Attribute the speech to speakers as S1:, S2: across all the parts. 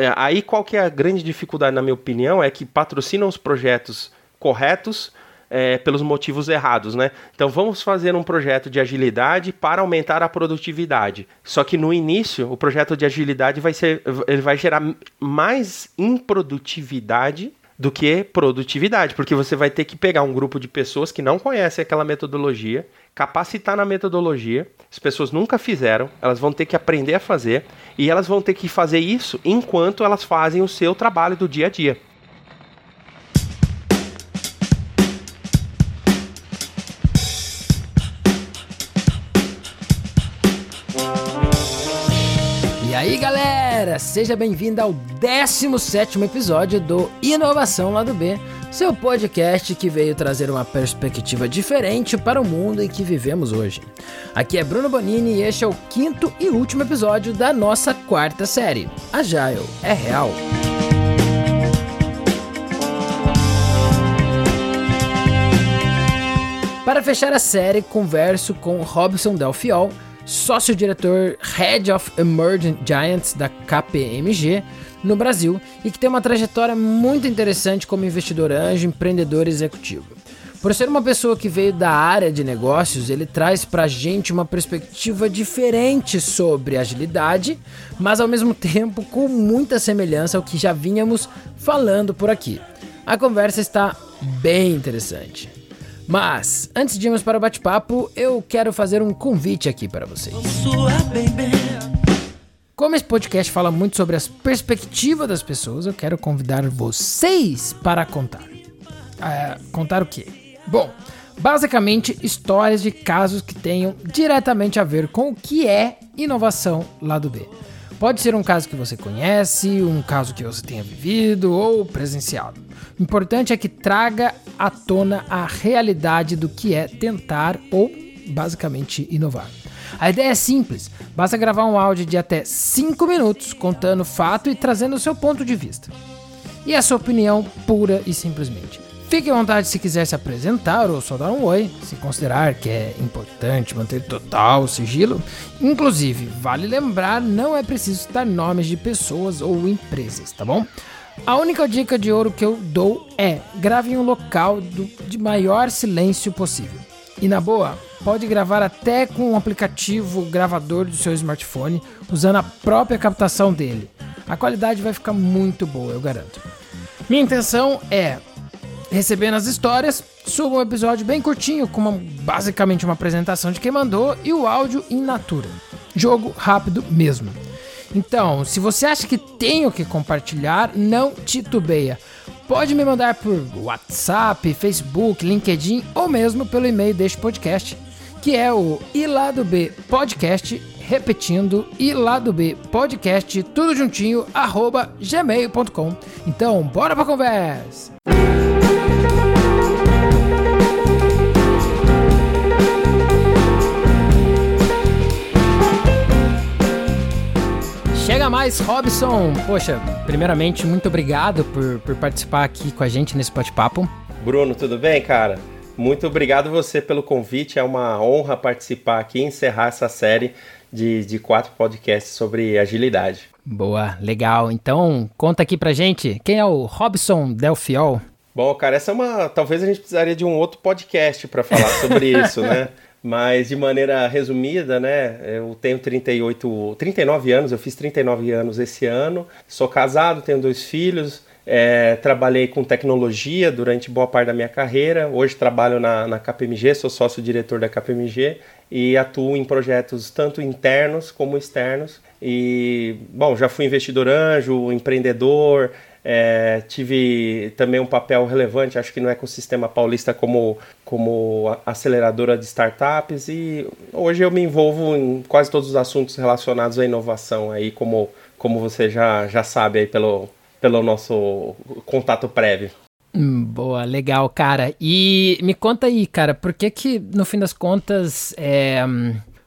S1: É, aí qual que é a grande dificuldade, na minha opinião, é que patrocinam os projetos corretos é, pelos motivos errados, né? Então vamos fazer um projeto de agilidade para aumentar a produtividade. Só que no início o projeto de agilidade vai ser, ele vai gerar mais improdutividade do que produtividade, porque você vai ter que pegar um grupo de pessoas que não conhecem aquela metodologia, capacitar na metodologia, as pessoas nunca fizeram, elas vão ter que aprender a fazer e elas vão ter que fazer isso enquanto elas fazem o seu trabalho do dia a dia.
S2: aí, galera? Seja bem-vindo ao 17 episódio do Inovação Lado B, seu podcast que veio trazer uma perspectiva diferente para o mundo em que vivemos hoje. Aqui é Bruno Bonini e este é o quinto e último episódio da nossa quarta série. Agile é real. Para fechar a série, converso com Robson Delfiol sócio-diretor Head of Emerging Giants da KPMG no Brasil e que tem uma trajetória muito interessante como investidor anjo, empreendedor executivo. Por ser uma pessoa que veio da área de negócios, ele traz pra gente uma perspectiva diferente sobre agilidade, mas ao mesmo tempo com muita semelhança ao que já vínhamos falando por aqui. A conversa está bem interessante. Mas, antes de irmos para o bate-papo, eu quero fazer um convite aqui para vocês. Como esse podcast fala muito sobre as perspectivas das pessoas, eu quero convidar vocês para contar. Uh, contar o quê? Bom, basicamente histórias de casos que tenham diretamente a ver com o que é inovação lado B. Pode ser um caso que você conhece, um caso que você tenha vivido ou presenciado. O importante é que traga à tona a realidade do que é tentar ou basicamente inovar. A ideia é simples, basta gravar um áudio de até 5 minutos contando o fato e trazendo o seu ponto de vista. E a sua opinião pura e simplesmente. Fique à vontade se quiser se apresentar ou só dar um oi, se considerar que é importante manter total sigilo. Inclusive, vale lembrar, não é preciso citar nomes de pessoas ou empresas, tá bom? A única dica de ouro que eu dou é grave em um local do, de maior silêncio possível. E na boa, pode gravar até com um aplicativo gravador do seu smartphone, usando a própria captação dele. A qualidade vai ficar muito boa, eu garanto. Minha intenção é recebendo as histórias, suba um episódio bem curtinho, com uma, basicamente uma apresentação de quem mandou e o áudio in natura. Jogo rápido mesmo. Então, se você acha que tenho que compartilhar, não titubeia. Pode me mandar por WhatsApp, Facebook, LinkedIn ou mesmo pelo e-mail deste podcast, que é o ilado B podcast, repetindo ilado B podcast, tudo juntinho, arroba gmail.com. Então, bora pra conversa! Chega mais, Robson! Poxa, primeiramente, muito obrigado por, por participar aqui com a gente nesse bate-papo.
S1: Bruno, tudo bem, cara? Muito obrigado você pelo convite. É uma honra participar aqui e encerrar essa série de, de quatro podcasts sobre agilidade.
S2: Boa, legal. Então, conta aqui pra gente, quem é o Robson Delfiol?
S1: Bom, cara, essa é uma. Talvez a gente precisaria de um outro podcast para falar sobre isso, né? Mas de maneira resumida, né, eu tenho 38, 39 anos, eu fiz 39 anos esse ano, sou casado, tenho dois filhos, é, trabalhei com tecnologia durante boa parte da minha carreira, hoje trabalho na, na KPMG, sou sócio-diretor da KPMG e atuo em projetos tanto internos como externos. E, bom, já fui investidor anjo, empreendedor, é, tive também um papel relevante, acho que no ecossistema paulista como, como aceleradora de startups e hoje eu me envolvo em quase todos os assuntos relacionados à inovação aí, como, como você já, já sabe aí pelo, pelo nosso contato prévio.
S2: Hum, boa, legal, cara. E me conta aí, cara, por que que no fim das contas é,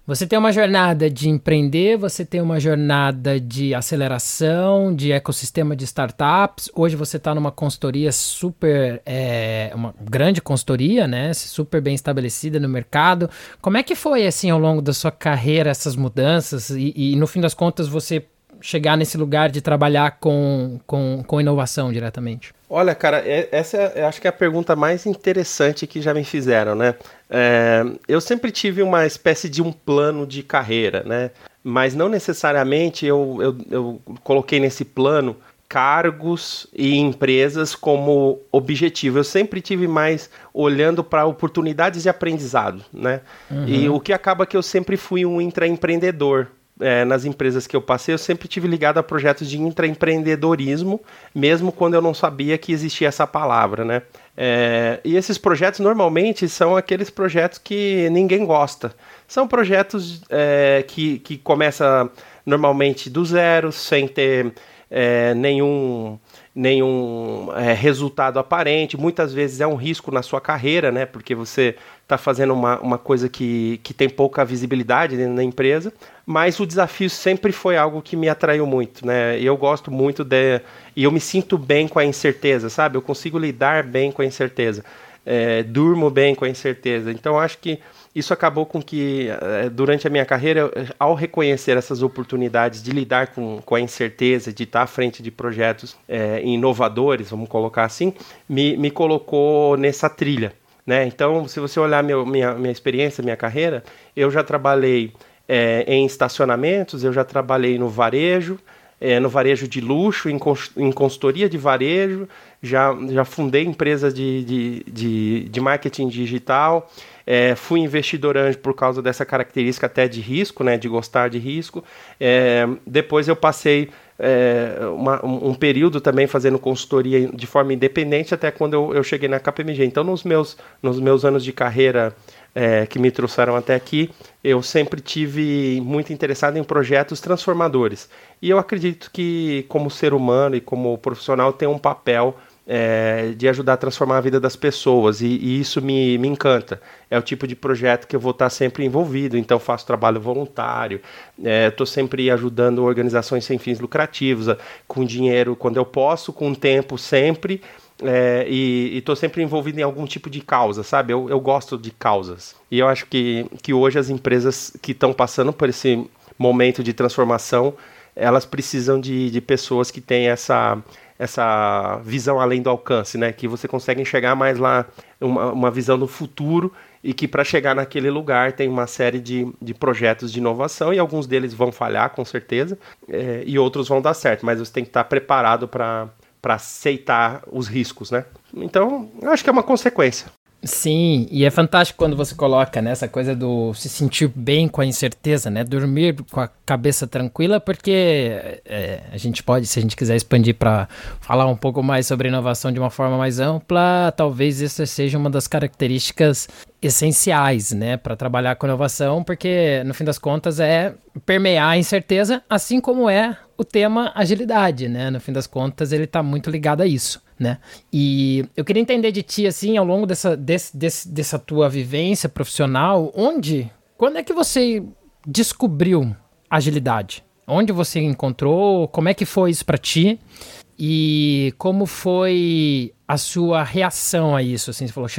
S2: você tem uma jornada de empreender, você tem uma jornada de aceleração, de ecossistema de startups. Hoje você está numa consultoria super, é, uma grande consultoria, né? Super bem estabelecida no mercado. Como é que foi assim ao longo da sua carreira essas mudanças e, e no fim das contas você chegar nesse lugar de trabalhar com, com, com inovação diretamente?
S1: Olha, cara, é, essa é, acho que é a pergunta mais interessante que já me fizeram, né? É, eu sempre tive uma espécie de um plano de carreira, né? Mas não necessariamente eu, eu, eu coloquei nesse plano cargos e empresas como objetivo. Eu sempre tive mais olhando para oportunidades de aprendizado, né? Uhum. E o que acaba que eu sempre fui um intraempreendedor. É, nas empresas que eu passei, eu sempre tive ligado a projetos de intraempreendedorismo, mesmo quando eu não sabia que existia essa palavra, né? É, e esses projetos normalmente são aqueles projetos que ninguém gosta. São projetos é, que, que começa normalmente do zero, sem ter é, nenhum, nenhum é, resultado aparente. Muitas vezes é um risco na sua carreira, né? Porque você está fazendo uma, uma coisa que, que tem pouca visibilidade dentro da empresa. Mas o desafio sempre foi algo que me atraiu muito, né? Eu gosto muito de. E eu me sinto bem com a incerteza, sabe? Eu consigo lidar bem com a incerteza. É, durmo bem com a incerteza. Então acho que isso acabou com que, eh, durante a minha carreira, ao reconhecer essas oportunidades de lidar com, com a incerteza, de estar à frente de projetos é, inovadores, vamos colocar assim, me, me colocou nessa trilha. Né? Então, se você olhar meu, minha, minha experiência, minha carreira, eu já trabalhei é, em estacionamentos, eu já trabalhei no varejo, é, no varejo de luxo, em, em consultoria de varejo, já, já fundei empresas de, de, de, de marketing digital, é, fui investidor anjo por causa dessa característica até de risco, né, de gostar de risco. É, depois eu passei é, uma, um período também fazendo consultoria de forma independente até quando eu, eu cheguei na KPMG. Então, nos meus, nos meus anos de carreira é, que me trouxeram até aqui, eu sempre tive muito interessado em projetos transformadores. E eu acredito que, como ser humano e como profissional, tem um papel é, de ajudar a transformar a vida das pessoas e, e, isso me, me encanta. É o tipo de projeto que eu vou estar sempre envolvido, então faço trabalho voluntário, estou é, sempre ajudando organizações sem fins lucrativos, com dinheiro quando eu posso, com tempo sempre. É, e estou sempre envolvido em algum tipo de causa, sabe? Eu, eu gosto de causas. E eu acho que, que hoje as empresas que estão passando por esse momento de transformação, elas precisam de, de pessoas que têm essa, essa visão além do alcance, né? Que você consegue enxergar mais lá uma, uma visão do futuro e que para chegar naquele lugar tem uma série de, de projetos de inovação e alguns deles vão falhar com certeza é, e outros vão dar certo, mas você tem que estar preparado para aceitar os riscos, né? Então, acho que é uma consequência.
S2: Sim, e é fantástico quando você coloca né, essa coisa do se sentir bem com a incerteza, né? Dormir com a cabeça tranquila, porque é, a gente pode, se a gente quiser expandir para falar um pouco mais sobre inovação de uma forma mais ampla, talvez essa seja uma das características essenciais, né, para trabalhar com inovação, porque no fim das contas é permear a incerteza, assim como é o tema agilidade, né? No fim das contas, ele está muito ligado a isso né? E eu queria entender de ti, assim, ao longo dessa, desse, desse, dessa tua vivência profissional, onde, quando é que você descobriu agilidade? Onde você encontrou? Como é que foi isso para ti? E como foi a sua reação a isso? Assim, você falou,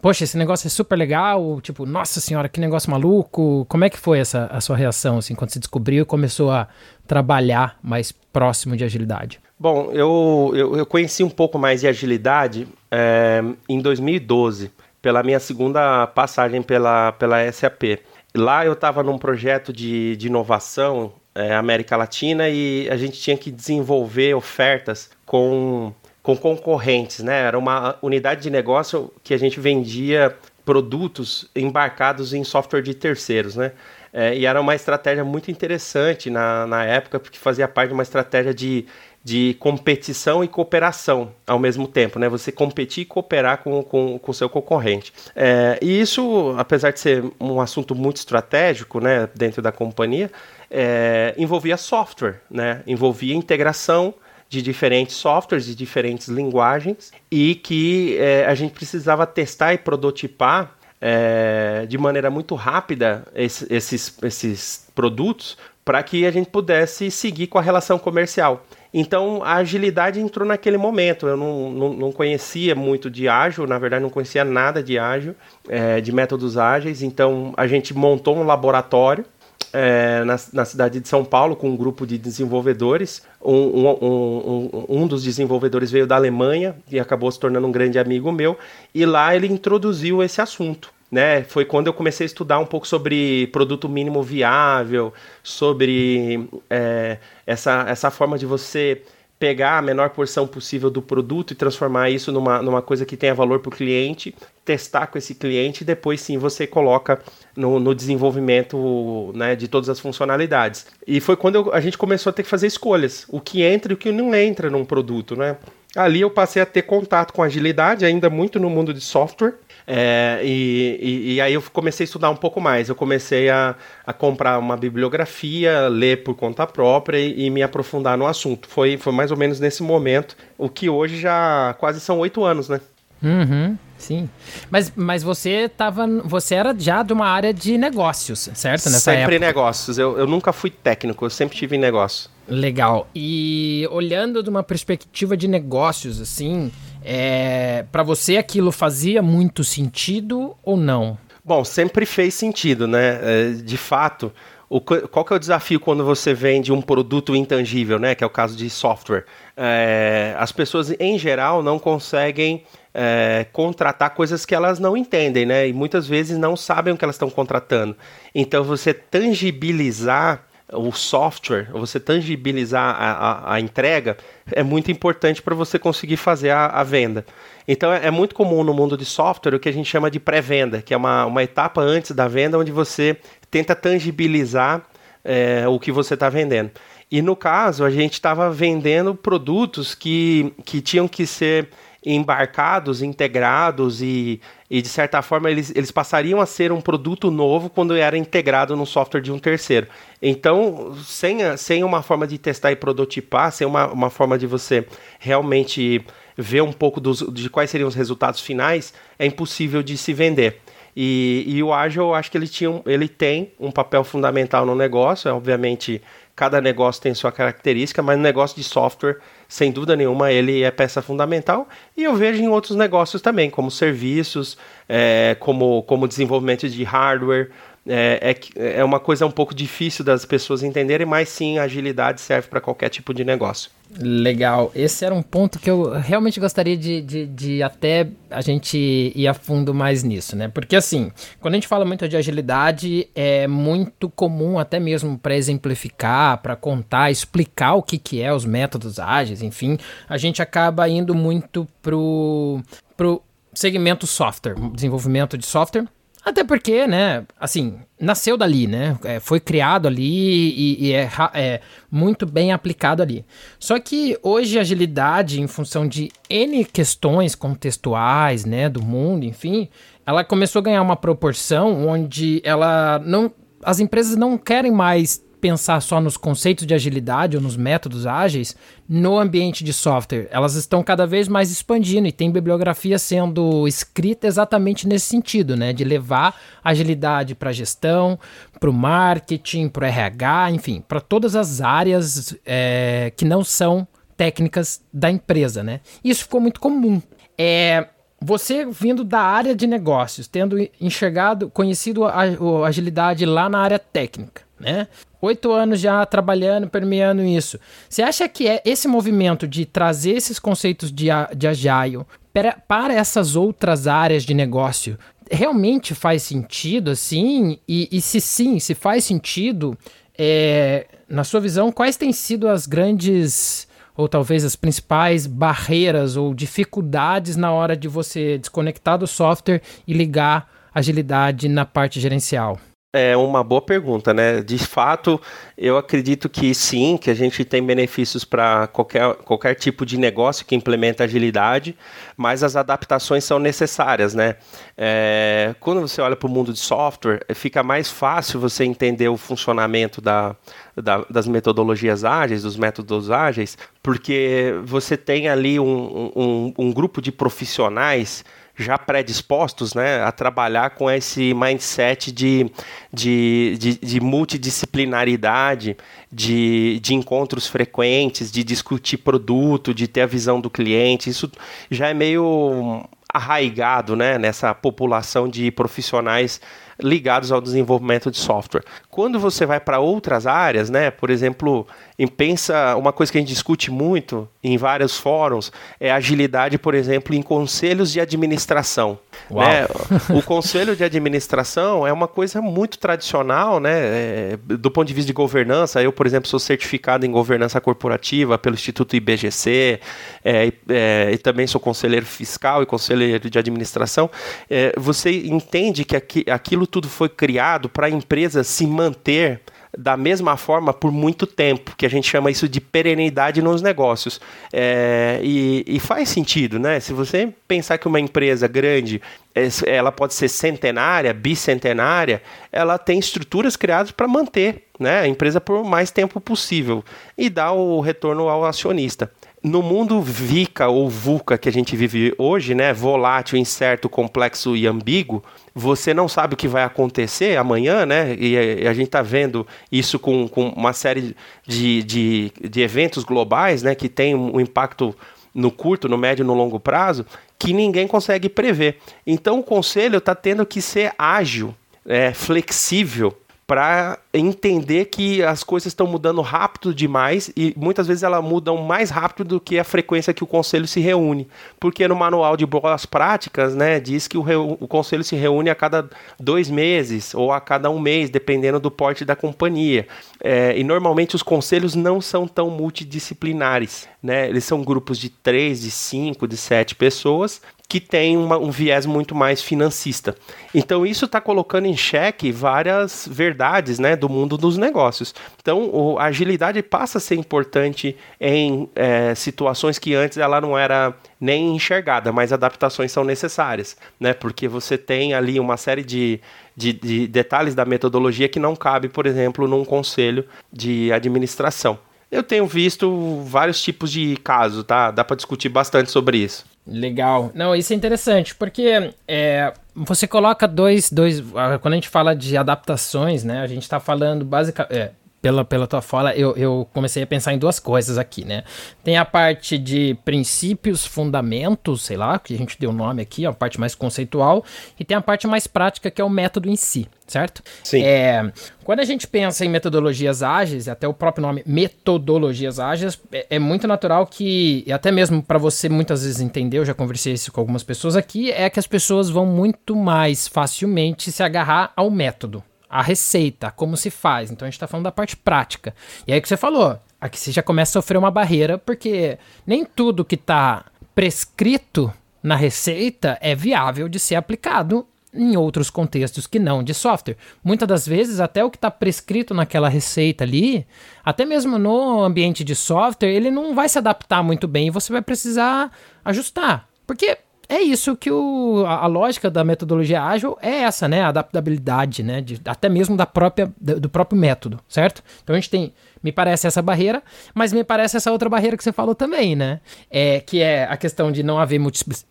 S2: poxa, esse negócio é super legal, tipo, nossa senhora, que negócio maluco. Como é que foi essa a sua reação, assim, quando você descobriu e começou a trabalhar mais próximo de agilidade?
S1: Bom, eu, eu, eu conheci um pouco mais de agilidade é, em 2012, pela minha segunda passagem pela, pela SAP. Lá eu estava num projeto de, de inovação é, América Latina e a gente tinha que desenvolver ofertas com, com concorrentes, né? Era uma unidade de negócio que a gente vendia produtos embarcados em software de terceiros, né? É, e era uma estratégia muito interessante na, na época, porque fazia parte de uma estratégia de de competição e cooperação ao mesmo tempo, né? Você competir e cooperar com o com, com seu concorrente. É, e isso, apesar de ser um assunto muito estratégico, né, dentro da companhia, é, envolvia software, né? Envolvia integração de diferentes softwares, de diferentes linguagens e que é, a gente precisava testar e prototipar é, de maneira muito rápida esses, esses produtos para que a gente pudesse seguir com a relação comercial. Então a agilidade entrou naquele momento. Eu não, não, não conhecia muito de ágil, na verdade não conhecia nada de ágil, é, de métodos ágeis. Então a gente montou um laboratório é, na, na, cidade de São Paulo com um grupo de desenvolvedores. Um, um, um, um, dos desenvolvedores veio da Alemanha e acabou se tornando um grande amigo meu. E lá ele introduziu esse assunto. Né, foi quando eu comecei a estudar um pouco sobre produto mínimo viável, sobre é, essa, essa forma de você pegar a menor porção possível do produto e transformar isso numa, numa coisa que tenha valor para o cliente, testar com esse cliente e depois sim você coloca no, no desenvolvimento né, de todas as funcionalidades. E foi quando eu, a gente começou a ter que fazer escolhas, o que entra e o que não entra num produto, né? Ali eu passei a ter contato com agilidade, ainda muito no mundo de software, é, e, e, e, aí eu comecei a estudar um pouco mais. Eu comecei a, a comprar uma bibliografia, ler por conta própria e, e, me aprofundar no assunto. Foi, foi mais ou menos nesse momento, o que hoje já quase são oito anos, né?
S2: Uhum, sim. Mas, mas você tava. Você era já de uma área de negócios, certo?
S1: Nessa sempre época. negócios. Eu, eu nunca fui técnico, eu sempre tive em negócio.
S2: Legal. E olhando de uma perspectiva de negócios, assim, é, para você aquilo fazia muito sentido ou não?
S1: Bom, sempre fez sentido, né? É, de fato, o, qual que é o desafio quando você vende um produto intangível, né? Que é o caso de software. É, as pessoas, em geral, não conseguem é, contratar coisas que elas não entendem, né? E muitas vezes não sabem o que elas estão contratando. Então, você tangibilizar o software, você tangibilizar a, a, a entrega, é muito importante para você conseguir fazer a, a venda. Então é, é, muito comum no mundo de software o que a gente chama de pré-venda, que é uma, uma etapa antes da venda onde você tenta tangibilizar é, o que você está vendendo. E no caso, a gente estava vendendo produtos que, que tinham que ser embarcados, integrados e, e de certa forma eles, eles passariam a ser um produto novo quando era integrado no software de um terceiro. Então, sem, sem uma forma de testar e prototipar, sem uma, uma forma de você realmente ver um pouco dos, de quais seriam os resultados finais, é impossível de se vender. E, e o Agile, eu acho que ele, tinha, ele tem um papel fundamental no negócio, é, obviamente cada negócio tem sua característica, mas no negócio de software, sem dúvida nenhuma, ele é peça fundamental. E eu vejo em outros negócios também, como serviços, é, como, como desenvolvimento de hardware. É, é, é uma coisa um pouco difícil das pessoas entenderem, mas sim, agilidade serve para qualquer tipo de negócio.
S2: Legal. Esse era um ponto que eu realmente gostaria de, de, de, até a gente ir a fundo mais nisso, né? Porque assim, quando a gente fala muito de agilidade, é muito comum até mesmo para exemplificar, para contar, explicar o que, que é os métodos ágeis, enfim, a gente acaba indo muito pro, pro segmento software, desenvolvimento de software até porque, né, assim, nasceu dali, né? É, foi criado ali e, e é, é, muito bem aplicado ali. Só que hoje a agilidade, em função de N questões contextuais, né, do mundo, enfim, ela começou a ganhar uma proporção onde ela não. As empresas não querem mais pensar só nos conceitos de agilidade ou nos métodos ágeis no ambiente de software. Elas estão cada vez mais expandindo e tem bibliografia sendo escrita exatamente nesse sentido, né? De levar agilidade para a gestão, para o marketing, para o RH, enfim, para todas as áreas é, que não são técnicas da empresa, né? Isso ficou muito comum. É, você vindo da área de negócios, tendo enxergado, conhecido a, a agilidade lá na área técnica, né? Oito anos já trabalhando, permeando isso. Você acha que é esse movimento de trazer esses conceitos de, de agile para, para essas outras áreas de negócio realmente faz sentido assim? E, e se sim, se faz sentido, é, na sua visão, quais têm sido as grandes ou talvez as principais barreiras ou dificuldades na hora de você desconectar do software e ligar agilidade na parte gerencial?
S1: É uma boa pergunta, né? De fato, eu acredito que sim, que a gente tem benefícios para qualquer, qualquer tipo de negócio que implementa agilidade, mas as adaptações são necessárias, né? É, quando você olha para o mundo de software, fica mais fácil você entender o funcionamento da, da, das metodologias ágeis, dos métodos ágeis, porque você tem ali um, um, um grupo de profissionais já predispostos né, a trabalhar com esse mindset de, de, de, de multidisciplinaridade, de, de encontros frequentes, de discutir produto, de ter a visão do cliente. Isso já é meio arraigado né, nessa população de profissionais ligados ao desenvolvimento de software. Quando você vai para outras áreas, né, por exemplo, em pensa uma coisa que a gente discute muito em vários fóruns é agilidade, por exemplo, em conselhos de administração. Né? O conselho de administração é uma coisa muito tradicional, né, é, do ponto de vista de governança. Eu, por exemplo, sou certificado em governança corporativa pelo Instituto IBGC é, é, e também sou conselheiro fiscal e conselheiro de administração. É, você entende que aqui, aquilo tudo foi criado para a empresa se manter da mesma forma por muito tempo, que a gente chama isso de perenidade nos negócios. É, e, e, faz sentido, né? Se você pensar que uma empresa grande é, ela pode ser centenária, bicentenária, ela tem estruturas criadas para manter né, a empresa por mais tempo possível e dar o retorno ao acionista no mundo VICA ou VUCA que a gente vive hoje, né, volátil, incerto, complexo e ambíguo, você não sabe o que vai acontecer amanhã, né? E a, gente está vendo isso com, com uma série de, de, de, eventos globais, né, que tem um impacto no curto, no médio no longo prazo, que ninguém consegue prever. Então o conselho está tendo que ser ágil, é, flexível para entender que as coisas estão mudando rápido demais e muitas vezes elas mudam mais rápido do que a frequência que o conselho se reúne. Porque no manual de boas práticas, né, diz que o, o conselho se reúne a cada dois meses ou a cada um mês, dependendo do porte da companhia. É, e normalmente os conselhos não são tão multidisciplinares, né? Eles são grupos de três, de cinco, de sete pessoas que tem uma, um viés muito mais financista. Então isso está colocando em xeque várias verdades né, do mundo dos negócios. Então o, a agilidade passa a ser importante em é, situações que antes ela não era nem enxergada, mas adaptações são necessárias, né? Porque você tem ali uma série de, de, de detalhes da metodologia que não cabe, por exemplo, num conselho de administração. Eu tenho visto vários tipos de casos, tá? Dá para discutir bastante sobre isso.
S2: Legal. Não, isso é interessante, porque é, você coloca dois, dois. Quando a gente fala de adaptações, né? A gente está falando basicamente. É, pela, pela tua fala, eu, eu comecei a pensar em duas coisas aqui, né? Tem a parte de princípios, fundamentos, sei lá, que a gente deu o nome aqui, a parte mais conceitual, e tem a parte mais prática, que é o método em si, certo?
S1: Sim.
S2: É, quando a gente pensa em metodologias ágeis, até o próprio nome metodologias ágeis, é, é muito natural que, e até mesmo para você muitas vezes entender, eu já conversei isso com algumas pessoas aqui, é que as pessoas vão muito mais facilmente se agarrar ao método a receita, como se faz. Então a gente está falando da parte prática. E aí que você falou, aqui você já começa a sofrer uma barreira, porque nem tudo que está prescrito na receita é viável de ser aplicado em outros contextos que não de software. Muitas das vezes, até o que está prescrito naquela receita ali, até mesmo no ambiente de software, ele não vai se adaptar muito bem e você vai precisar ajustar. Porque é isso que o, a, a, lógica da metodologia ágil é essa, né? A adaptabilidade, né? De, até mesmo da própria, do, próprio método, certo? Então a gente tem, me parece essa barreira, mas me parece essa outra barreira que você falou também, né? É, que é a questão de não haver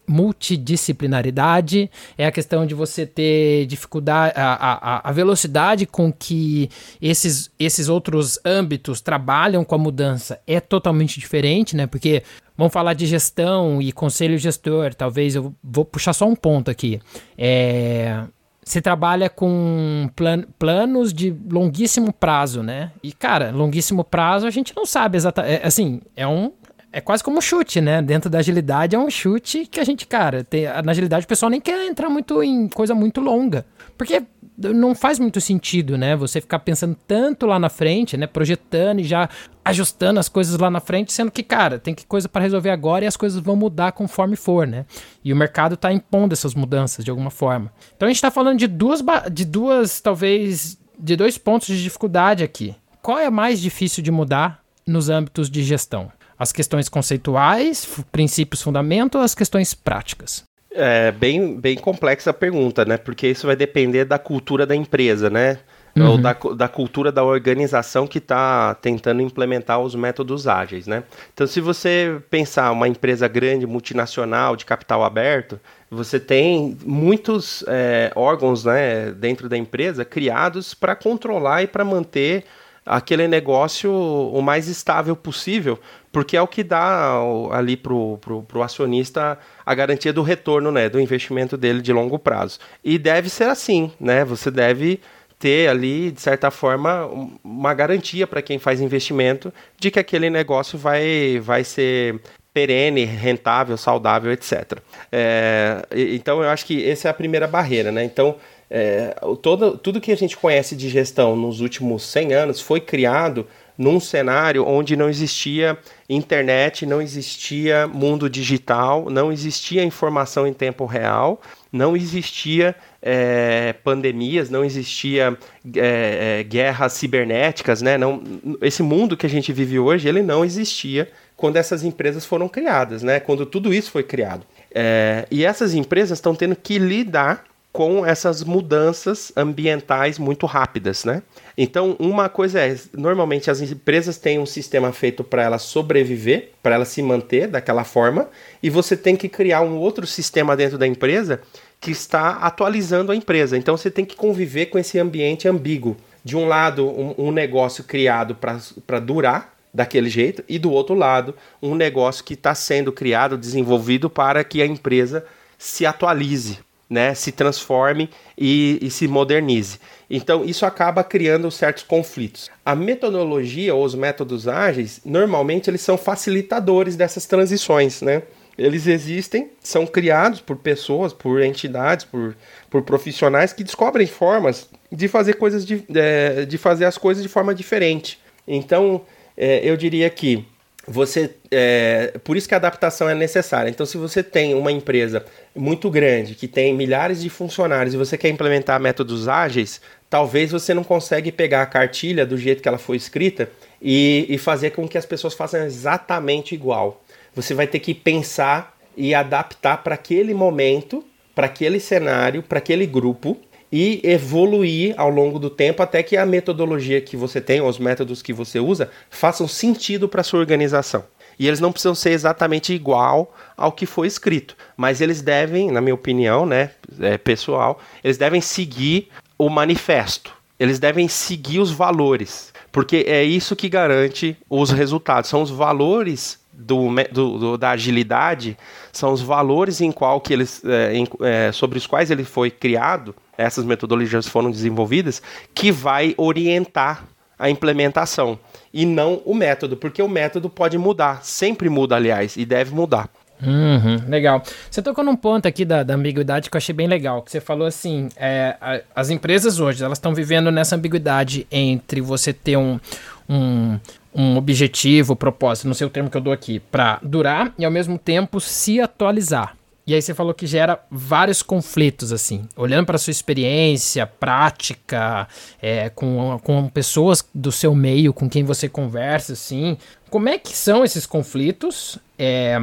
S2: multidisciplinaridade, é a questão de você ter dificuldade, a, a, a velocidade com que esses, esses outros âmbitos trabalham com a mudança é totalmente diferente, né? Porque Vamos falar de gestão e conselho gestor. Talvez eu vou puxar só um ponto aqui. É, você trabalha com plan, planos de longuíssimo prazo, né? E, cara, longuíssimo prazo a gente não sabe exatamente. É, assim, é um. É quase como um chute, né? Dentro da agilidade é um chute que a gente, cara, tem, na agilidade o pessoal nem quer entrar muito em coisa muito longa. Porque não faz muito sentido, né? Você ficar pensando tanto lá na frente, né? Projetando e já ajustando as coisas lá na frente, sendo que, cara, tem que coisa para resolver agora e as coisas vão mudar conforme for, né? E o mercado está impondo essas mudanças de alguma forma. Então a gente está falando de duas, de duas, talvez, de dois pontos de dificuldade aqui. Qual é mais difícil de mudar nos âmbitos de gestão? As questões conceituais, princípios, fundamentos ou as questões práticas?
S1: É bem, bem complexa a pergunta, né? Porque isso vai depender da cultura da empresa, né? Uhum. Ou da, da cultura da organização que está tentando implementar os métodos ágeis, né? Então, se você pensar uma empresa grande, multinacional, de capital aberto, você tem muitos é, órgãos né, dentro da empresa criados para controlar e para manter aquele negócio o mais estável possível porque é o que dá ali para o acionista a garantia do retorno né, do investimento dele de longo prazo. E deve ser assim, né? Você deve ter ali, de certa forma, uma garantia para quem faz investimento de que aquele negócio vai, vai ser perene, rentável, saudável, etc. É, então, eu acho que essa é a primeira barreira, né? Então, é, todo, tudo que a gente conhece de gestão nos últimos 100 anos foi criado num cenário onde não existia internet, não existia mundo digital, não existia informação em tempo real, não existia é, pandemias, não existia é, guerras cibernéticas, né? Não, esse mundo que a gente vive hoje, ele não existia quando essas empresas foram criadas, né? Quando tudo isso foi criado. É, e essas empresas estão tendo que lidar com essas mudanças ambientais muito rápidas, né? Então, uma coisa é, normalmente as empresas têm um sistema feito para ela sobreviver, para ela se manter daquela forma, e você tem que criar um outro sistema dentro da empresa que está atualizando a empresa. Então, você tem que conviver com esse ambiente ambíguo. De um lado, um, um negócio criado para durar, daquele jeito, e do outro lado, um negócio que está sendo criado, desenvolvido para que a empresa se atualize, né, se transforme e, e, se modernize. Então, isso acaba criando certos conflitos. A metodologia ou os métodos ágeis, normalmente, eles são facilitadores dessas transições, né? Eles existem, são criados por pessoas, por entidades, por, por profissionais que descobrem formas de fazer coisas de, de, de fazer as coisas de forma diferente. Então, é, eu diria que você é, por isso que a adaptação é necessária. Então, se você tem uma empresa muito grande que tem milhares de funcionários e você quer implementar métodos ágeis, talvez você não consegue pegar a cartilha do jeito que ela foi escrita e, e fazer com que as pessoas façam exatamente igual. Você vai ter que pensar e adaptar para aquele momento, para aquele cenário, para aquele grupo e evoluir ao longo do tempo até que a metodologia que você tem, ou os métodos que você usa, façam sentido para sua organização. E eles não precisam ser exatamente igual ao que foi escrito, mas eles devem, na minha opinião, né, é, pessoal, eles devem seguir o manifesto. Eles devem seguir os valores, porque é isso que garante os resultados. São os valores do, do, do, da agilidade são os valores em qual que eles, é, em, é, sobre os quais ele foi criado, essas metodologias foram desenvolvidas, que vai orientar a implementação e não o método, porque o método pode mudar, sempre muda, aliás, e deve mudar.
S2: Uhum, legal. Você tocou num ponto aqui da, da, ambiguidade que eu achei bem legal, que você falou assim, é, a, as empresas hoje, elas estão vivendo nessa ambiguidade entre você ter um, um, um objetivo, propósito, não sei o termo que eu dou aqui, para durar e ao mesmo tempo se atualizar. E aí você falou que gera vários conflitos, assim. Olhando para sua experiência, prática, é, com, com pessoas do seu meio, com quem você conversa, assim. Como é que são esses conflitos? É,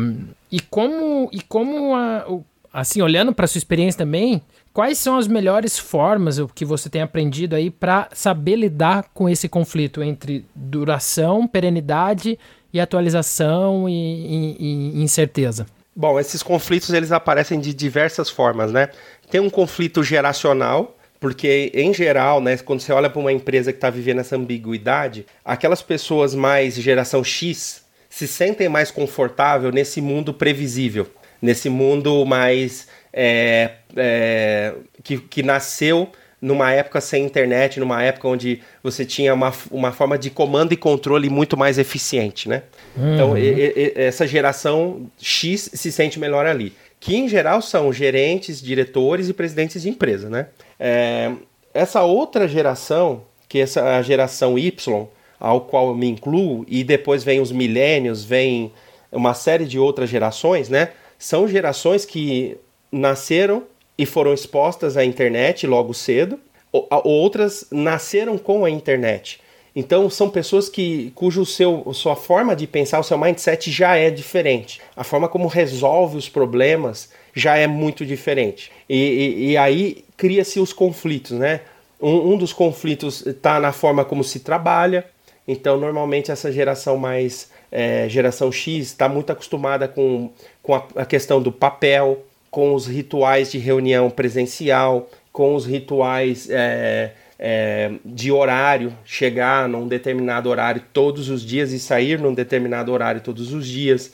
S2: e como, e como a, assim, olhando para sua experiência também, quais são as melhores formas que você tem aprendido aí para saber lidar com esse conflito entre duração, perenidade e atualização e, e, e incerteza?
S1: Bom, esses conflitos eles aparecem de diversas formas, né? Tem um conflito geracional, porque em geral, né, quando você olha para uma empresa que está vivendo essa ambiguidade, aquelas pessoas mais geração X se sentem mais confortável nesse mundo previsível, nesse mundo mais é, é, que, que nasceu numa época sem internet, numa época onde você tinha uma, uma forma de comando e controle muito mais eficiente, né? Uhum. Então, e, e, essa geração X se sente melhor ali. Que, em geral, são gerentes, diretores e presidentes de empresa, né? É, essa outra geração, que é essa a geração Y, ao qual eu me incluo, e depois vem os milênios, vem uma série de outras gerações, né? São gerações que nasceram e foram expostas à internet logo cedo, outras nasceram com a internet. Então são pessoas que cujo seu sua forma de pensar, o seu mindset já é diferente. A forma como resolve os problemas já é muito diferente. E, e, e aí cria-se os conflitos, né? Um, um dos conflitos está na forma como se trabalha. Então normalmente essa geração mais é, geração X está muito acostumada com, com a, a questão do papel, com os rituais de reunião presencial, com os rituais é, é, de horário, chegar num determinado horário todos os dias e sair num determinado horário todos os dias.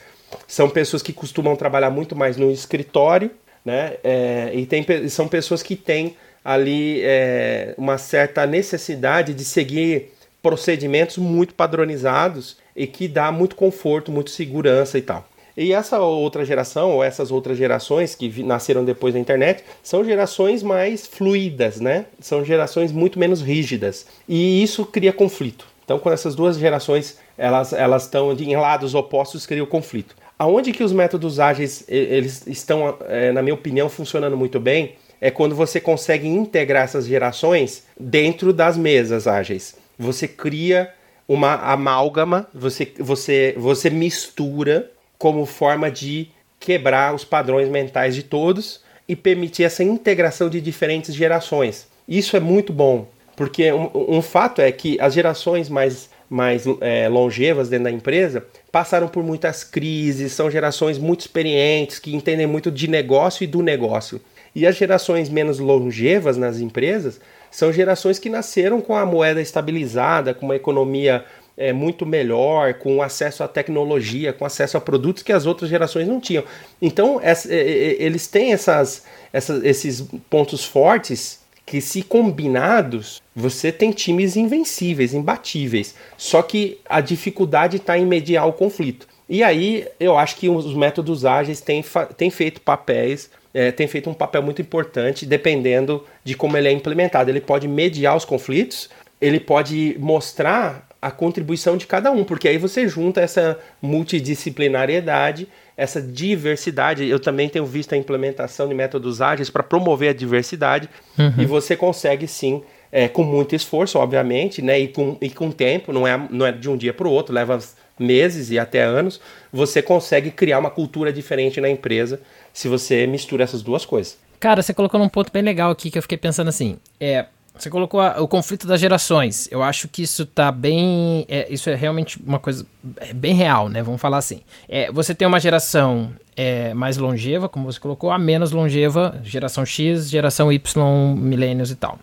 S1: São pessoas que costumam trabalhar muito mais no escritório, né? É, e tem, são pessoas que têm ali é, uma certa necessidade de seguir procedimentos muito padronizados e que dá muito conforto, muito segurança e tal. E essa outra geração, ou essas outras gerações que nasceram depois da internet, são gerações mais fluidas, né? São gerações muito menos rígidas. E isso cria conflito. Então, quando essas duas gerações elas elas estão em lados opostos, cria o conflito. Aonde que os métodos ágeis eles estão, é, na minha opinião, funcionando muito bem é quando você consegue integrar essas gerações dentro das mesas ágeis. Você cria uma amálgama, você, você, você mistura como forma de quebrar os padrões mentais de todos e permitir essa integração de diferentes gerações. Isso é muito bom, porque um, um fato é que as gerações mais, mais é, longevas dentro da empresa passaram por muitas crises, são gerações muito experientes, que entendem muito de negócio e do negócio. E as gerações menos longevas nas empresas são gerações que nasceram com a moeda estabilizada, com uma economia é, muito melhor, com acesso à tecnologia, com acesso a produtos que as outras gerações não tinham. Então, essa, é, é, eles têm essas, essas, esses pontos fortes que, se combinados, você tem times invencíveis, imbatíveis. Só que a dificuldade está em mediar o conflito. E aí, eu acho que os métodos ágeis têm, têm feito papéis é, tem feito um papel muito importante, dependendo de como ele é implementado. Ele pode mediar os conflitos, ele pode mostrar a contribuição de cada um, porque aí você junta essa multidisciplinariedade, essa diversidade. Eu também tenho visto a implementação de métodos ágeis para promover a diversidade, uhum. e você consegue sim. É, com muito esforço, obviamente, né, e com, e com tempo, não é, não é de um dia para o outro, leva meses e até anos, você consegue criar uma cultura diferente na empresa se você mistura essas duas coisas.
S2: Cara, você colocou num ponto bem legal aqui que eu fiquei pensando assim. É, você colocou a, o conflito das gerações. Eu acho que isso tá bem. É, isso é realmente uma coisa é bem real, né? Vamos falar assim. É, você tem uma geração é, mais longeva, como você colocou, a menos longeva, geração X, geração Y, milênios e tal.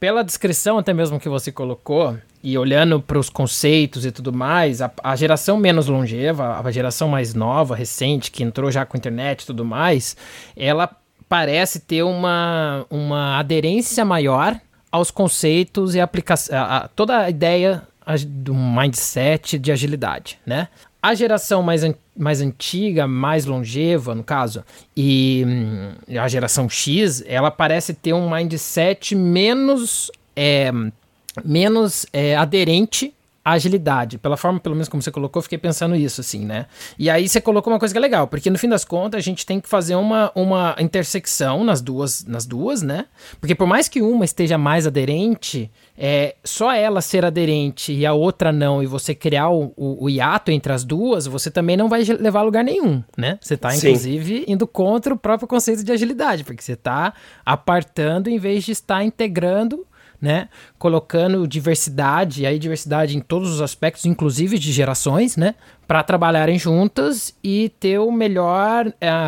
S2: Pela descrição até mesmo que você colocou, e olhando para os conceitos e tudo mais, a, a, geração menos longeva, a geração mais nova, recente, que entrou já com a internet e tudo mais, ela parece ter uma, uma aderência maior aos conceitos e aplicação, a, a, toda a ideia do mindset de agilidade, né? A geração mais, an mais antiga, mais longeva, no caso, e hum, a geração X, ela parece ter um mindset menos é, menos é, aderente agilidade. Pela forma, pelo menos como você colocou, fiquei pensando isso, assim, né? E aí você colocou uma coisa que é legal, porque no fim das contas a gente tem que fazer uma, uma intersecção nas duas, nas duas, né? Porque por mais que uma esteja mais aderente, é, só ela ser aderente e a outra não, e você criar o, o, o hiato entre as duas, você também não vai levar a lugar nenhum, né? Você está inclusive, indo contra o próprio conceito de agilidade, porque você está apartando em vez de estar integrando né? Colocando diversidade, aí diversidade em todos os aspectos, inclusive de gerações, né? Para trabalharem juntas e ter o melhor,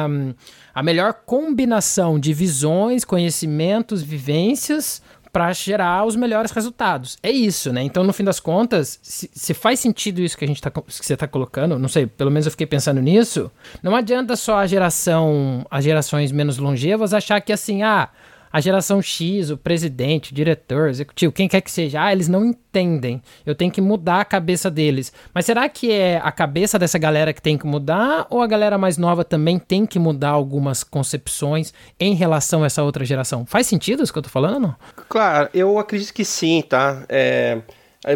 S2: um, a melhor combinação de visões, conhecimentos, vivências para gerar os melhores resultados. É isso, né? Então, no fim das contas, se, se faz sentido isso que a gente tá, que você está colocando, não sei, pelo menos eu fiquei pensando nisso. Não adianta só a geração, as gerações menos longevas achar que assim, ah, a geração X, o presidente, o diretor, o executivo, quem quer que seja, ah, eles não entendem. Eu tenho que mudar a cabeça deles. Mas será que é a cabeça dessa galera que tem que mudar ou a galera mais nova também tem que mudar algumas concepções em relação a essa outra geração? Faz sentido isso que eu tô falando?
S1: Claro, eu acredito que sim, tá? É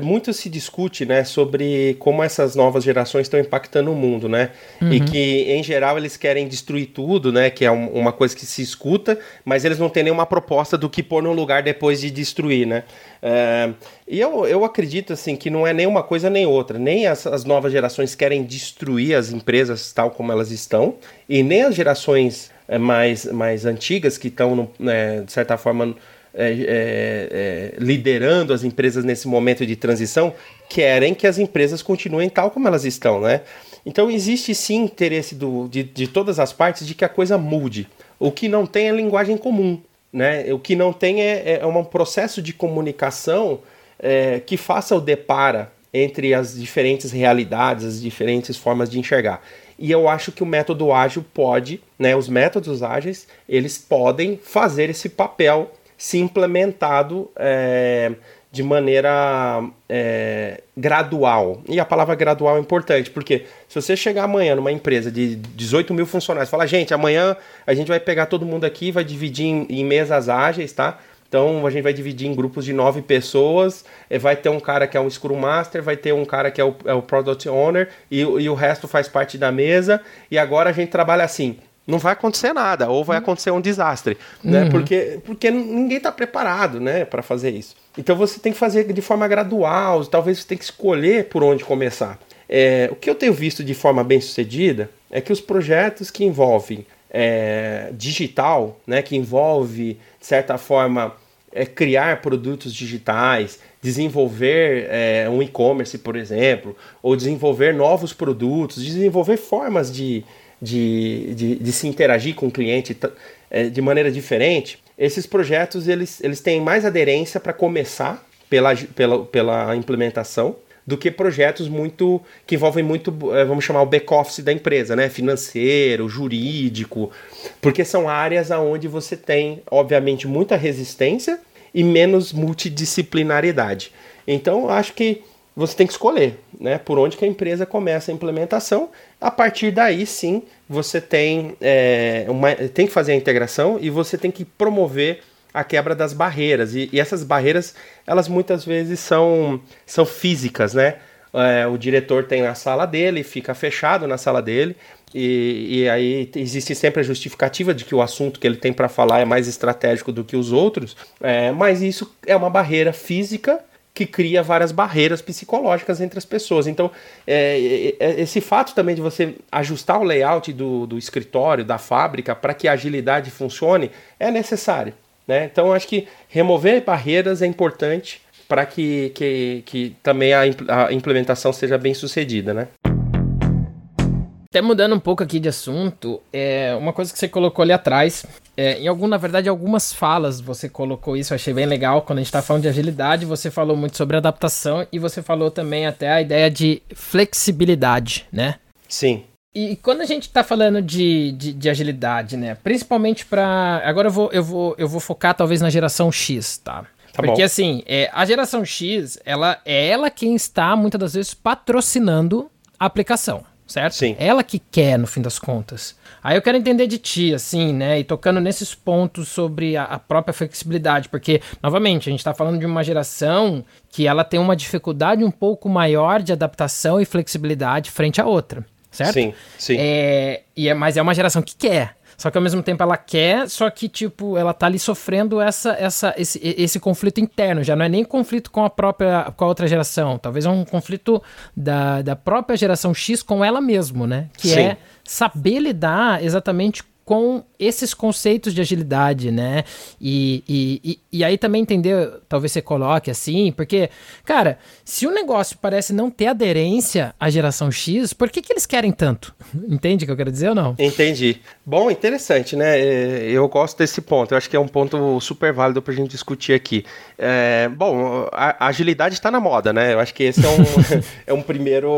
S1: muito se discute né, sobre como essas novas gerações estão impactando o mundo, né? Uhum. E que, em geral, eles querem destruir tudo, né? Que é um, uma coisa que se escuta, mas eles não têm nenhuma proposta do que pôr no lugar depois de destruir, né? É, e eu, eu acredito, assim, que não é nem uma coisa nem outra. Nem as, as novas gerações querem destruir as empresas tal como elas estão, e nem as gerações é, mais, mais antigas que estão, né, de certa forma é, é, é, liderando as empresas nesse momento de transição querem que as empresas continuem tal como elas estão, né? Então existe sim interesse do, de, de todas as partes de que a coisa mude. O que não tem é linguagem comum. Né? O que não tem é, é um processo de comunicação é, que faça o depara entre as diferentes realidades, as diferentes formas de enxergar. E eu acho que o método ágil pode, né, os métodos ágeis, eles podem fazer esse papel se implementado é, de maneira é, gradual. E a palavra gradual é importante, porque se você chegar amanhã numa empresa de 18 mil funcionários, falar, gente, amanhã a gente vai pegar todo mundo aqui, vai dividir em, em mesas ágeis, tá? Então a gente vai dividir em grupos de nove pessoas. Vai ter um cara que é um Scrum Master, vai ter um cara que é o, é o Product Owner e, e o resto faz parte da mesa. E agora a gente trabalha assim não vai acontecer nada, ou vai acontecer um desastre, né? Uhum. Porque, porque ninguém está preparado, né, para fazer isso. Então você tem que fazer de forma gradual, talvez você tenha que escolher por onde começar. É, o que eu tenho visto de forma bem sucedida é que os projetos que envolvem é, digital, né, que envolve, de certa forma, é, criar produtos digitais, desenvolver é, um e-commerce, por exemplo, ou desenvolver novos produtos, desenvolver formas de, de, de, de se interagir com o cliente é, de maneira diferente, esses projetos eles, eles têm mais aderência para começar pela, pela, pela implementação do que projetos muito que envolvem muito, é, vamos chamar o back-office da empresa, né? Financeiro, jurídico, porque são áreas onde você tem, obviamente, muita resistência e menos multidisciplinaridade. Então, acho que você tem que escolher, né? Por onde que a empresa começa a implementação. A partir daí, sim, você tem, é, uma, tem que fazer a integração e você tem que promover a quebra das barreiras. E, e essas barreiras, elas muitas vezes são, são físicas, né? É, o diretor tem na sala dele, fica fechado na sala dele, e, e, aí existe sempre a justificativa de que o assunto que ele tem para falar é mais estratégico do que os outros, é, mas isso é uma barreira física que cria várias barreiras psicológicas entre as pessoas. Então, é, é, é, esse fato também de você ajustar o layout do, do escritório, da fábrica, para que a agilidade funcione, é necessário. Né? Então, acho que remover barreiras é importante para que, que, que também a, implementação seja bem sucedida. Né?
S2: Até mudando um pouco aqui de assunto, é uma coisa que você colocou ali atrás, é, em algum, na verdade, algumas falas você colocou isso, eu achei bem legal. Quando a gente está falando de agilidade, você falou muito sobre adaptação e você falou também até a ideia de flexibilidade, né?
S1: Sim.
S2: E quando a gente está falando de, de, de, agilidade, né? Principalmente para. Agora eu vou, eu, vou, eu vou focar talvez na geração X, tá? Tá Porque bom. assim, é, a geração X, ela é ela quem está muitas das vezes patrocinando a aplicação certo?
S1: Sim.
S2: Ela que quer, no fim das contas. Aí eu quero entender de ti, assim, né? E tocando nesses pontos sobre a, a própria flexibilidade, porque, novamente, a gente está falando de uma geração que ela tem uma dificuldade um pouco maior de adaptação e flexibilidade frente à outra, certo?
S1: Sim, sim.
S2: É, e é, mas é uma geração que quer. Só que ao mesmo tempo ela quer, só que, tipo, ela tá ali sofrendo essa, essa, esse, esse conflito interno. Já não é nem conflito com a própria, com a outra geração. Talvez é um conflito da, da própria geração X com ela mesmo, né? Que Sim. é saber lidar exatamente com esses conceitos de agilidade, né? E, e, e, e, aí também entender, talvez você coloque assim, porque, cara, se o negócio parece não ter aderência à geração X, por que, que eles querem tanto? Entende o que eu quero dizer ou não?
S1: Entendi. Bom, interessante, né? É, eu gosto desse ponto, eu acho que é um ponto super válido pra gente discutir aqui. É, bom, a, a agilidade está na moda, né? Eu acho que esse é um, é um primeiro,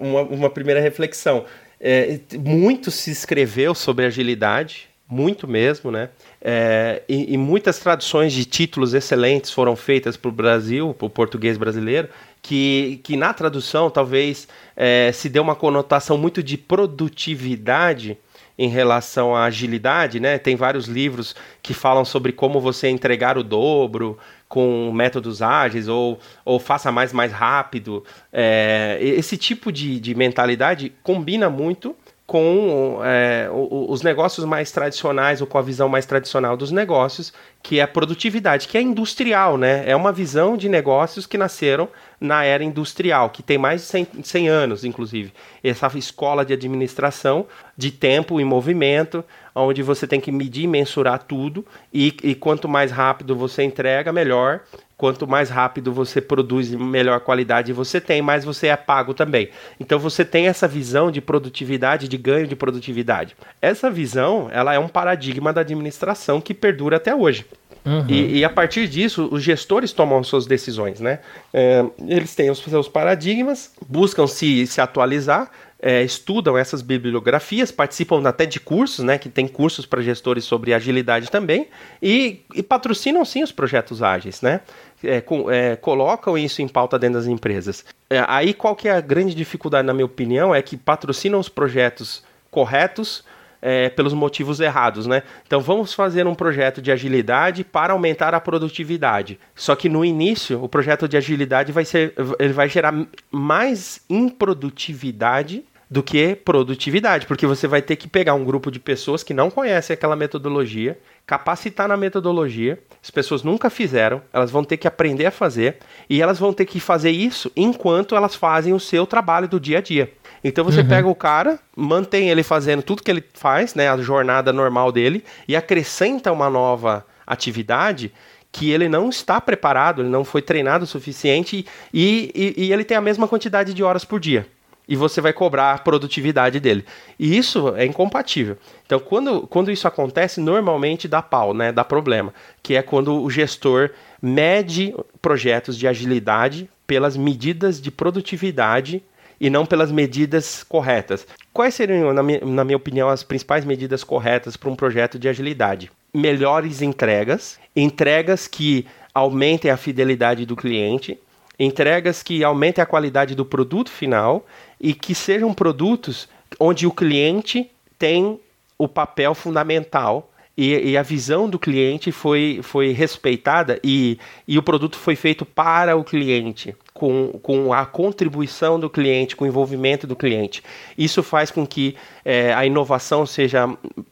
S1: uma, uma primeira reflexão. É, muito se escreveu sobre agilidade, muito mesmo, né? É, e, e, muitas traduções de títulos excelentes foram feitas para o Brasil, para o português brasileiro, que, que na tradução talvez é, se dê uma conotação muito de produtividade em relação à agilidade, né? Tem vários livros que falam sobre como você entregar o dobro, com métodos ágeis ou, ou faça mais mais rápido. É, esse tipo de, de mentalidade combina muito com é, os negócios mais tradicionais ou com a visão mais tradicional dos negócios, que é a produtividade, que é industrial, né? É uma visão de negócios que nasceram na era industrial, que tem mais de 100, 100 anos, inclusive. Essa escola de administração de tempo e movimento, onde você tem que medir e mensurar tudo, e, e quanto mais rápido você entrega, melhor. Quanto mais rápido você produz, melhor qualidade você tem, mais você é pago também. Então você tem essa visão de produtividade, de ganho de produtividade. Essa visão, ela é um paradigma da administração que perdura até hoje. Uhum. E, e, a partir disso, os gestores tomam suas decisões, né? É, eles têm os seus paradigmas, buscam se, se atualizar, é, estudam essas bibliografias, participam até de cursos, né? Que tem cursos para gestores sobre agilidade também, e, e, patrocinam sim os projetos ágeis, né? É, com, é, colocam isso em pauta dentro das empresas. É, aí qual que é a grande dificuldade, na minha opinião, é que patrocinam os projetos corretos é, pelos motivos errados, né? Então vamos fazer um projeto de agilidade para aumentar a produtividade. Só que no início o projeto de agilidade vai ser, ele vai gerar mais improdutividade do que produtividade, porque você vai ter que pegar um grupo de pessoas que não conhecem aquela metodologia, capacitar na metodologia, as pessoas nunca fizeram, elas vão ter que aprender a fazer e elas vão ter que fazer isso enquanto elas fazem o seu trabalho do dia a dia. Então você uhum. pega o cara, mantém ele fazendo tudo que ele faz, né, a jornada normal dele, e acrescenta uma nova atividade que ele não está preparado, ele não foi treinado o suficiente e, e, e ele tem a mesma quantidade de horas por dia e você vai cobrar a produtividade dele. E isso é incompatível. Então, quando, quando isso acontece, normalmente dá pau, né? Dá problema. Que é quando o gestor mede projetos de agilidade pelas medidas de produtividade e não pelas medidas corretas. Quais seriam, na minha, na minha opinião, as principais medidas corretas para um projeto de agilidade? Melhores entregas, entregas que aumentem a fidelidade do cliente, entregas que aumentem a qualidade do produto final e que sejam produtos onde o cliente tem o papel fundamental e, e, a visão do cliente foi, foi respeitada e, e o produto foi feito para o cliente com, com a contribuição do cliente, com o envolvimento do cliente. Isso faz com que é, a inovação seja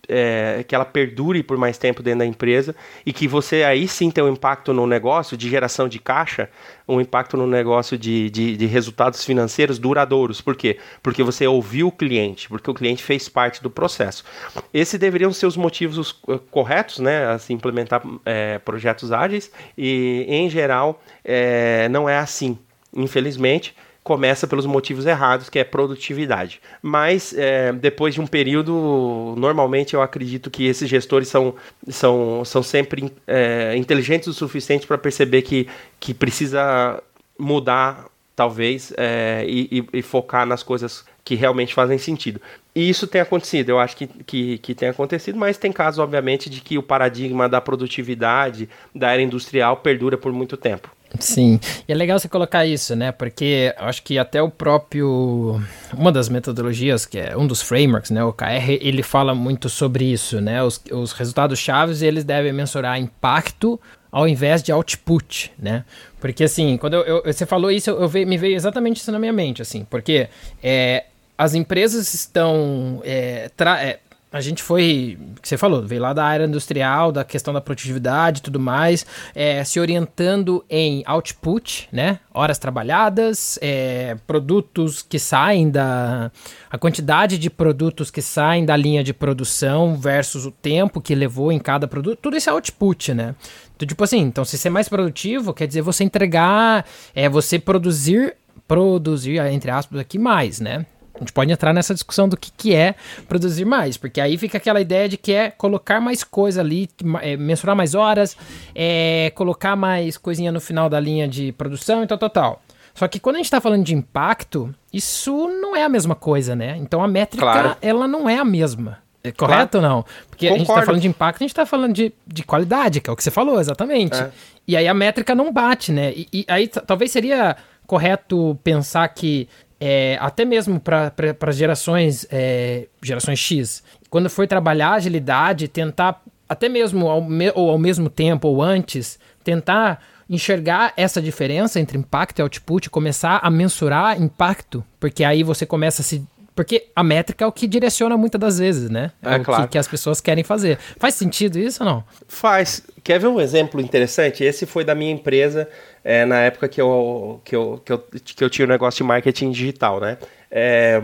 S1: é, que ela perdure por mais tempo dentro da empresa e que você aí sim tem um impacto no negócio de geração de caixa, um impacto no negócio de, de, de resultados financeiros duradouros. Por quê? Porque você ouviu o cliente, porque o cliente fez parte do processo. Esses deveriam ser os motivos uh, corretos, né, a implementar é, projetos ágeis e, em geral, é, não é assim infelizmente, começa pelos motivos errados, que é produtividade. Mas é, depois de um período, normalmente eu acredito que esses gestores são, são, são sempre é, inteligentes o suficiente para perceber que, que precisa mudar, talvez, é, e, e, e, focar nas coisas que realmente fazem sentido. E isso tem acontecido, eu acho que, que, que tem acontecido, mas tem casos, obviamente, de que o paradigma da produtividade, da era industrial, perdura por muito tempo.
S2: Sim, e é legal você colocar isso, né? Porque acho que até o próprio. Uma das metodologias, que é um dos frameworks, né? O KR, ele fala muito sobre isso, né? Os, os resultados chaves eles devem mensurar impacto ao invés de output, né? Porque assim, quando eu, eu, você falou isso, eu, eu, me veio exatamente isso na minha mente, assim, porque é, as empresas estão é, é, a gente foi, que você falou, veio lá da área industrial, da questão da produtividade e tudo mais, é, se orientando em output, né? Horas trabalhadas, é, produtos que saem da. a quantidade de produtos que saem da linha de produção versus o tempo que levou em cada produto, tudo isso é output, né? Então, tipo assim, então se ser mais produtivo, quer dizer você entregar, é você produzir, produzir, entre aspas, aqui mais, né? A gente pode entrar nessa discussão do que, que é produzir mais, porque aí fica aquela ideia de que é colocar mais coisa ali, é, mensurar mais horas, é, colocar mais coisinha no final da linha de produção e tal, tal, tal. Só que quando a gente está falando de impacto, isso não é a mesma coisa, né? Então a métrica, claro. ela não é a mesma. É correto claro. ou não? Porque Concordo. a gente está falando de impacto, a gente está falando de, de qualidade, que é o que você falou, exatamente. É. E aí a métrica não bate, né? E, e aí talvez seria correto pensar que é, até mesmo para as gerações, é, gerações X, quando for trabalhar agilidade, tentar, até mesmo ao, me, ou ao mesmo tempo ou antes, tentar enxergar essa diferença entre impacto e output, começar a mensurar impacto, porque aí você começa a se Porque a métrica é o que direciona muitas das vezes, né? É, é o claro. que, que, as pessoas querem fazer. Faz sentido isso ou não?
S1: Faz. Quer ver um exemplo interessante? Esse foi da minha empresa é, na época que eu, que, eu, que, eu, que eu tinha o negócio de marketing digital, né? É,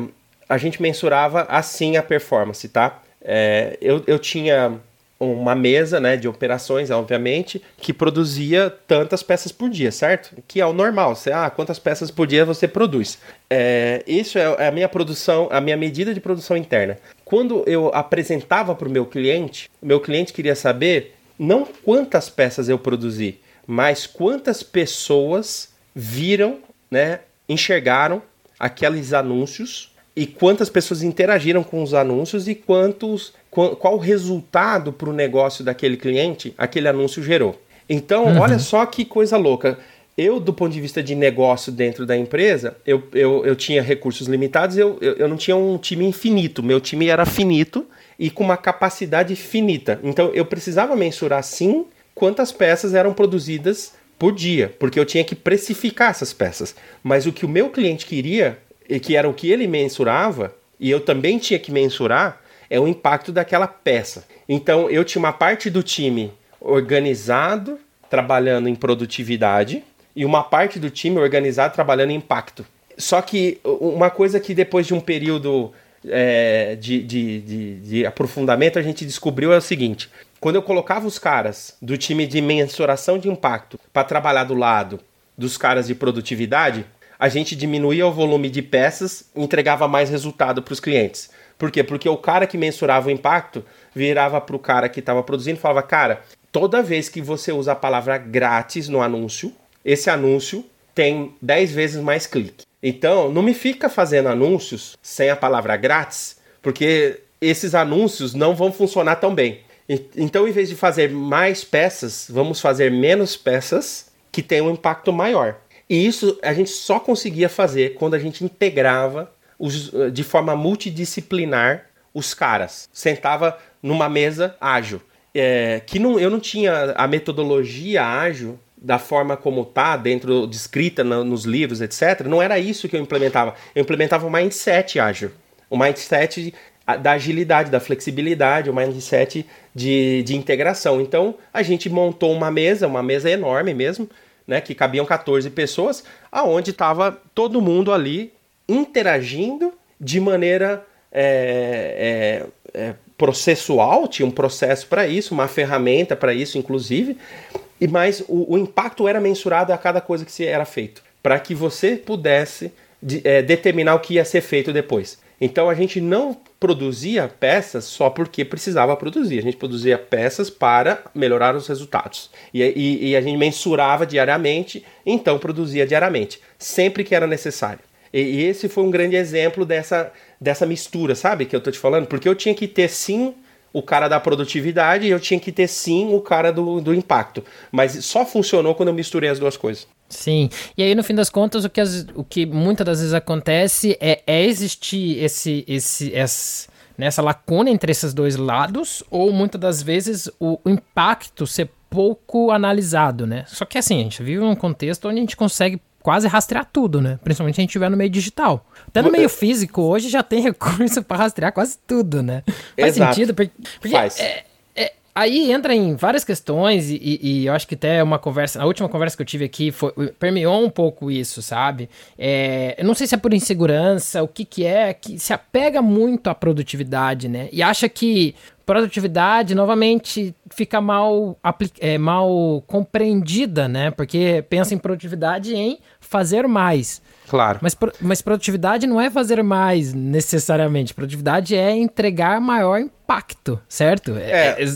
S1: a gente mensurava assim a performance, tá? É, eu, eu tinha uma mesa né, de operações, obviamente, que produzia tantas peças por dia, certo? Que é o normal. Você, ah, quantas peças por dia você produz? É, isso é a minha produção, a minha medida de produção interna. Quando eu apresentava para o meu cliente, o meu cliente queria saber não quantas peças eu produzi, mas quantas pessoas viram, né, enxergaram aqueles anúncios e quantas pessoas interagiram com os anúncios e quantos qual o resultado para o negócio daquele cliente aquele anúncio gerou. Então, uhum. olha só que coisa louca. Eu, do ponto de vista de negócio dentro da empresa, eu, eu, eu tinha recursos limitados, eu, eu, eu não tinha um time infinito. Meu time era finito e com uma capacidade finita. Então, eu precisava mensurar, sim, quantas peças eram produzidas por dia, porque eu tinha que precificar essas peças. Mas o que o meu cliente queria, e que era o que ele mensurava, e eu também tinha que mensurar, é o impacto daquela peça. Então eu tinha uma parte do time organizado, trabalhando em produtividade, e uma parte do time organizado trabalhando em impacto. Só que uma coisa que depois de um período é, de, de, de, de aprofundamento a gente descobriu é o seguinte: quando eu colocava os caras do time de mensuração de impacto para trabalhar do lado dos caras de produtividade, a gente diminuía o volume de peças e entregava mais resultado para os clientes. Por quê? Porque o cara que mensurava o impacto virava para o cara que estava produzindo e falava: Cara, toda vez que você usa a palavra grátis no anúncio, esse anúncio tem 10 vezes mais clique. Então, não me fica fazendo anúncios sem a palavra grátis, porque esses anúncios não vão funcionar tão bem. Então, em vez de fazer mais peças, vamos fazer menos peças que tenham um impacto maior. E isso a gente só conseguia fazer quando a gente integrava os, de forma multidisciplinar os caras. Sentava numa mesa ágil. É, que não, eu não tinha a metodologia ágil da forma como tá dentro descrita no, nos livros, etc. Não era isso que eu implementava. Eu implementava o mindset ágil, o mindset da agilidade, da flexibilidade, o mindset de, de integração. Então a gente montou uma mesa, uma mesa enorme mesmo, né, que cabiam 14 pessoas, aonde estava todo mundo ali interagindo de maneira é, é, é, processual, tinha um processo para isso, uma ferramenta para isso, inclusive, e mais o, o, impacto era mensurado a cada coisa que se era feito, para que você pudesse de, é, determinar o que ia ser feito depois. Então a gente não produzia peças só porque precisava produzir, a gente produzia peças para melhorar os resultados. E, e, e a gente mensurava diariamente, então produzia diariamente, sempre que era necessário. E, e esse foi um grande exemplo dessa, dessa mistura, sabe? Que eu tô te falando, porque eu tinha que ter sim o cara da produtividade e eu tinha que ter sim o cara do, do impacto. Mas só funcionou quando eu misturei as duas coisas.
S2: Sim. E aí, no fim das contas, o que, as, o que muitas das vezes acontece é, é existir esse, esse, esse, nessa lacuna entre esses dois lados, ou muitas das vezes o, o impacto ser pouco analisado, né? Só que assim, a gente vive num contexto onde a gente consegue quase rastrear tudo, né? Principalmente se a gente estiver no meio digital. Até no meio físico, hoje já tem recurso para rastrear quase tudo, né? Faz Exato. sentido, porque, porque Faz. É, aí entra em várias questões, e, e, eu acho que até uma conversa, a última conversa que eu tive aqui foi, permeou um pouco isso, sabe? É, eu não sei se é por insegurança, o que que é, que se apega muito à produtividade, né? E acha que produtividade, novamente, fica mal, é, mal compreendida, né? Porque pensa em produtividade em fazer mais.
S1: Claro.
S2: Mas, mas produtividade não é fazer mais necessariamente. Produtividade é entregar maior impacto, certo?
S1: É, é,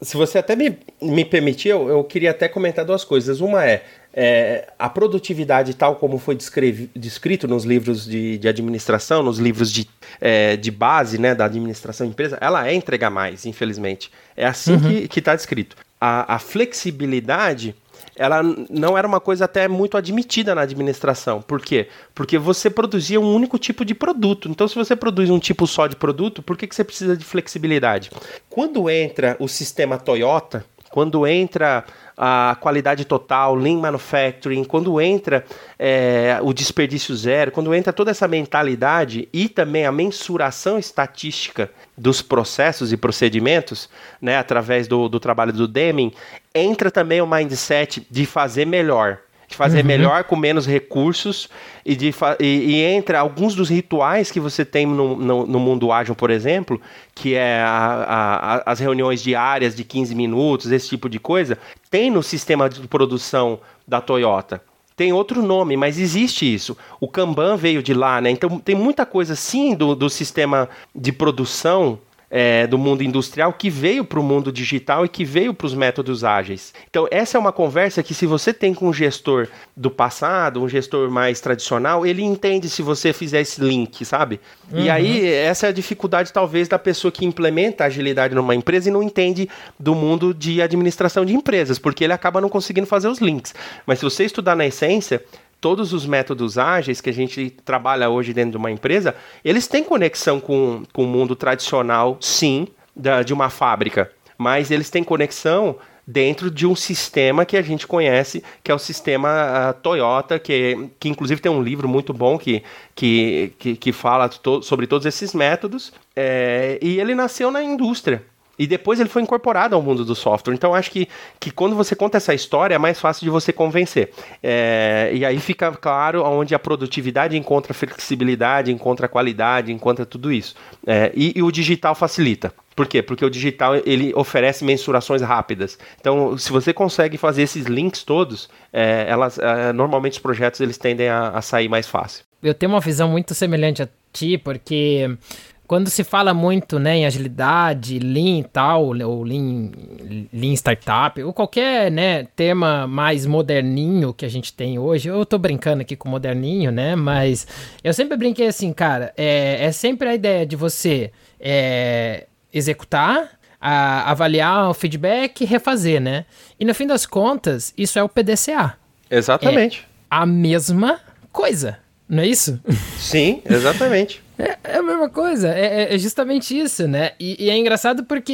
S1: se você até me, me permitir, eu, eu queria até comentar duas coisas. Uma é, é, a produtividade, tal como foi descrito nos livros de, de administração, nos livros de, é, de base né, da administração de empresa, ela é entregar mais, infelizmente. É assim uhum. que está descrito. A, a flexibilidade ela não era uma coisa até muito admitida na administração. Por quê? Porque você produzia um único tipo de produto. Então, se você produz um tipo só de produto, por que, que você precisa de flexibilidade? Quando entra o sistema Toyota, quando entra a qualidade total, lean manufacturing, quando entra é, o desperdício zero, quando entra toda essa mentalidade e também a mensuração estatística dos processos e procedimentos, né, através do, do trabalho do Deming, entra também o mindset de fazer melhor de fazer uhum. melhor com menos recursos e, de e, e entre alguns dos rituais que você tem no, no, no mundo ágil, por exemplo, que é a, a, as reuniões diárias de 15 minutos, esse tipo de coisa, tem no sistema de produção da Toyota. Tem outro nome, mas existe isso. O Kanban veio de lá, né? Então tem muita coisa sim do, do sistema de produção é, do mundo industrial que veio para o mundo digital e que veio para os métodos ágeis. Então, essa é uma conversa que, se você tem com um gestor do passado, um gestor mais tradicional, ele entende se você fizer esse link, sabe? Uhum. E aí, essa é a dificuldade, talvez, da pessoa que implementa agilidade numa empresa e não entende do mundo de administração de empresas, porque ele acaba não conseguindo fazer os links. Mas se você estudar na essência, todos os métodos ágeis que a gente trabalha hoje dentro de uma empresa, eles têm conexão com, com o mundo tradicional, sim, da, de uma fábrica, mas eles têm conexão dentro de um sistema que a gente conhece, que é o sistema uh, Toyota, que, que inclusive tem um livro muito bom que, que, que, que fala to sobre todos esses métodos, é, e ele nasceu na indústria. E depois ele foi incorporado ao mundo do software. Então acho que, que quando você conta essa história é mais fácil de você convencer. É, e aí fica claro onde a produtividade encontra flexibilidade, encontra qualidade, encontra tudo isso. É, e, e o digital facilita. Por quê? Porque o digital ele oferece mensurações rápidas. Então, se você consegue fazer esses links todos, é, elas, é, normalmente os projetos eles tendem a, a sair mais fácil.
S2: Eu tenho uma visão muito semelhante a ti, porque quando se fala muito né, em agilidade, Lean e tal, ou Lean, lean Startup, ou qualquer né, tema mais moderninho que a gente tem hoje, eu tô brincando aqui com moderninho, né? Mas eu sempre brinquei assim, cara, é, é sempre a ideia de você é, executar, a, avaliar o feedback e refazer, né? E no fim das contas, isso é o PDCA.
S1: Exatamente.
S2: É a mesma coisa, não é isso?
S1: Sim, exatamente.
S2: É, é, a mesma coisa, é, é, é justamente isso, né? E, e, é engraçado porque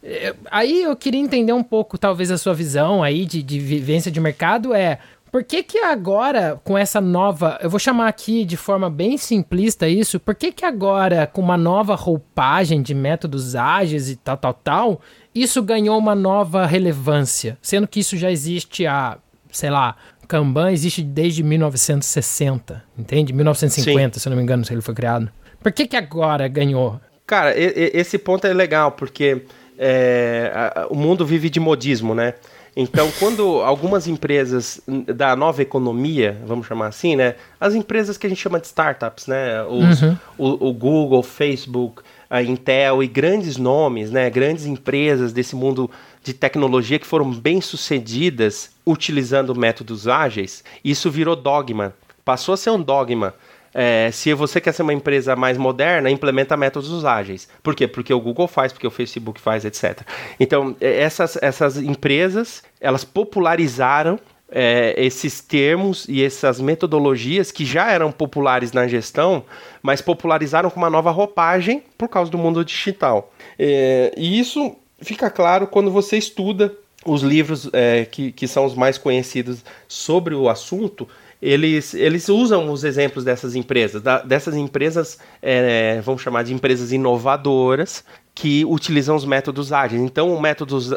S2: é, aí eu queria entender um pouco, talvez, a sua visão aí de, de vivência de mercado é por que que agora, com essa nova, eu vou chamar aqui de forma bem simplista isso, por que que agora, com uma nova roupagem de métodos ágeis e tal, tal, tal, isso ganhou uma nova relevância, sendo que isso já existe há, sei lá, Kanban existe desde 1960, entende? 1950, Sim. se eu não me engano, se ele foi criado. Por que que agora ganhou?
S1: Cara, esse ponto é legal, porque é, a, o mundo vive de modismo, né? Então, quando algumas empresas da nova economia, vamos chamar assim, né? As empresas que a gente chama de startups, né? Os, uhum. o, o, Google, Facebook, a Intel e grandes nomes, né? Grandes empresas desse mundo de tecnologia que foram bem sucedidas utilizando métodos ágeis, isso virou dogma. Passou a ser um dogma. É, se você quer ser uma empresa mais moderna, implementa métodos ágeis. Por quê? Porque o Google faz, porque o Facebook faz, etc. Então, é, essas, essas empresas, elas popularizaram é, esses termos e essas metodologias que já eram populares na gestão, mas popularizaram com uma nova roupagem por causa do mundo digital. É, e isso fica claro quando você estuda os livros é, que, que são os mais conhecidos sobre o assunto, eles, eles usam os exemplos dessas empresas, da, dessas empresas, é, vamos chamar de empresas inovadoras, que utilizam os métodos ágeis. Então, os métodos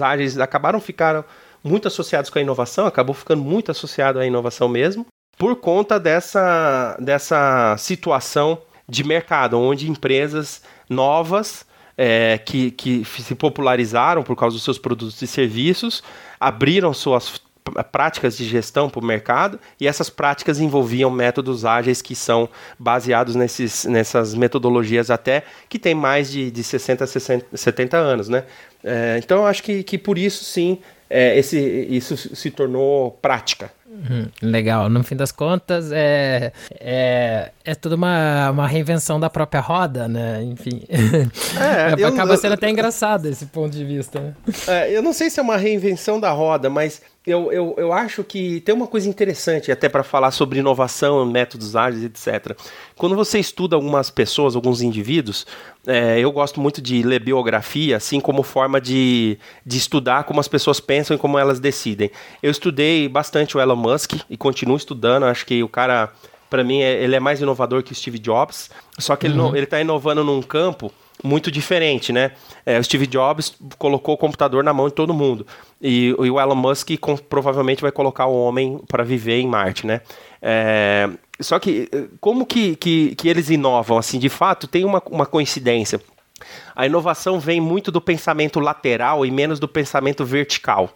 S1: ágeis acabaram ficando muito associados com a inovação, acabou ficando muito associado à inovação mesmo, por conta dessa, dessa situação de mercado, onde empresas novas é, que, que se popularizaram por causa dos seus produtos e serviços, abriram suas práticas de gestão para o mercado e essas práticas envolviam métodos ágeis que são baseados nesses, nessas metodologias até que tem mais de, de 60, 60, 70 anos, né? É, então eu acho que, que por isso sim é, esse, isso se tornou prática.
S2: Uhum, legal. No fim das contas, é, é, é tudo uma, uma reinvenção da própria roda, né? Enfim. É, eu, acaba sendo eu, até engraçado esse ponto de vista. Né?
S1: É, eu não sei se é uma reinvenção da roda, mas eu, eu, eu acho que tem uma coisa interessante até para falar sobre inovação, métodos ágeis, etc. Quando você estuda algumas pessoas, alguns indivíduos, é, eu gosto muito de ler biografia, assim como forma de, de estudar como as pessoas pensam e como elas decidem. Eu estudei bastante o Elon Musk e continuo estudando, acho que o cara para mim, é, ele é mais inovador que o Steve Jobs, só que uhum. ele está inovando num campo muito diferente, né? É, o Steve Jobs colocou o computador na mão de todo mundo e, e o Elon Musk com, provavelmente vai colocar o homem para viver em Marte, né? É, só que como que, que, que, eles inovam? Assim, de fato, tem uma, uma coincidência. A inovação vem muito do pensamento lateral e menos do pensamento vertical.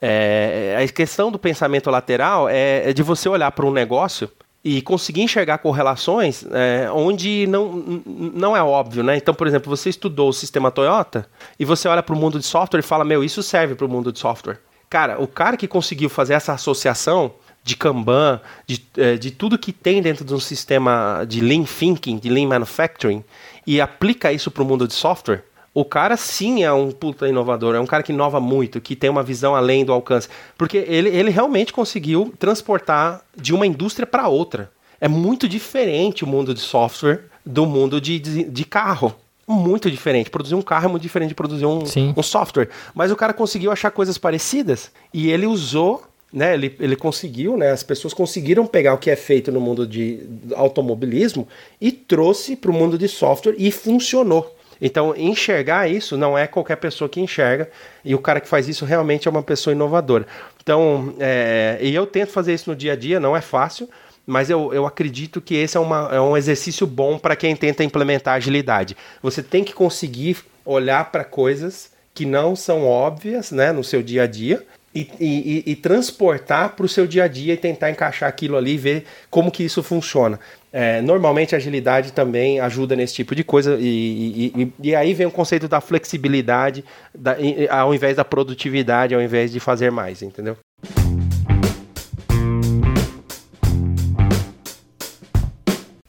S1: É, a questão do pensamento lateral é, é de você olhar para um negócio e conseguir enxergar correlações é, onde não, não é óbvio, né? Então, por exemplo, você estudou o sistema Toyota e você olha para o mundo de software e fala, meu, isso serve para o mundo de software. Cara, o cara que conseguiu fazer essa associação de Kanban, de, é, de tudo que tem dentro de um sistema de Lean Thinking, de Lean Manufacturing, e aplica isso para o mundo de software, o cara sim é um puta inovador, é um cara que inova muito, que tem uma visão além do alcance. Porque ele, ele realmente conseguiu transportar de uma indústria para outra. É muito diferente o mundo de software do mundo de, de, de, carro. Muito diferente. Produzir um carro é muito diferente de produzir um, um software. Mas o cara conseguiu achar coisas parecidas e ele usou né, ele, ele conseguiu, né, as pessoas conseguiram pegar o que é feito no mundo de automobilismo e trouxe para o mundo de software e funcionou. Então, enxergar isso não é qualquer pessoa que enxerga, e o cara que faz isso realmente é uma pessoa inovadora. Então, é, e eu tento fazer isso no dia a dia, não é fácil, mas eu, eu acredito que esse é, uma, é um exercício bom para quem tenta implementar agilidade. Você tem que conseguir olhar para coisas que não são óbvias né, no seu dia a dia e, e, e transportar para o seu dia a dia e tentar encaixar aquilo ali e ver como que isso funciona. É, normalmente a agilidade também ajuda nesse tipo de coisa, e, e, e aí vem o conceito da flexibilidade da, ao invés da produtividade, ao invés de fazer mais, entendeu?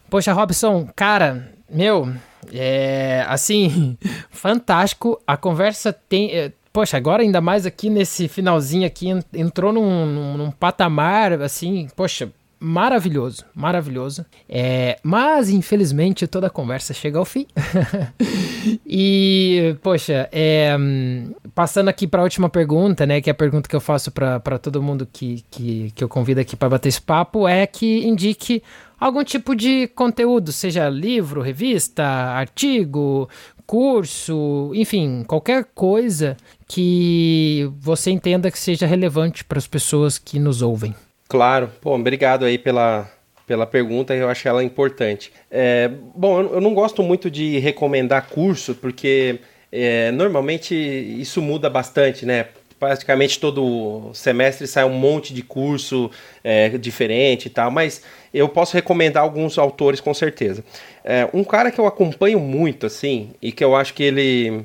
S2: Poxa, Robson, cara, meu, é assim, fantástico. A conversa tem. É, poxa, agora ainda mais aqui nesse finalzinho aqui, entrou num, num, num patamar, assim, poxa, maravilhoso, maravilhoso. É, mas, infelizmente, toda a conversa chega ao fim. e, poxa, é, passando aqui para a última pergunta, né, que é a pergunta que eu faço para todo mundo que, que, que eu convido aqui para bater esse papo, é que indique algum tipo de conteúdo, seja livro, revista, artigo, curso, enfim, qualquer coisa que você entenda que seja relevante para as pessoas que nos ouvem.
S1: Claro, pô, obrigado aí pela, pela pergunta, eu acho ela importante. É, bom, eu, eu, não gosto muito de recomendar curso, porque é, normalmente isso muda bastante, né? Praticamente todo semestre sai um monte de curso é, diferente e tal, mas eu posso recomendar alguns autores com certeza. É, um cara que eu acompanho muito, assim, e que eu acho que ele,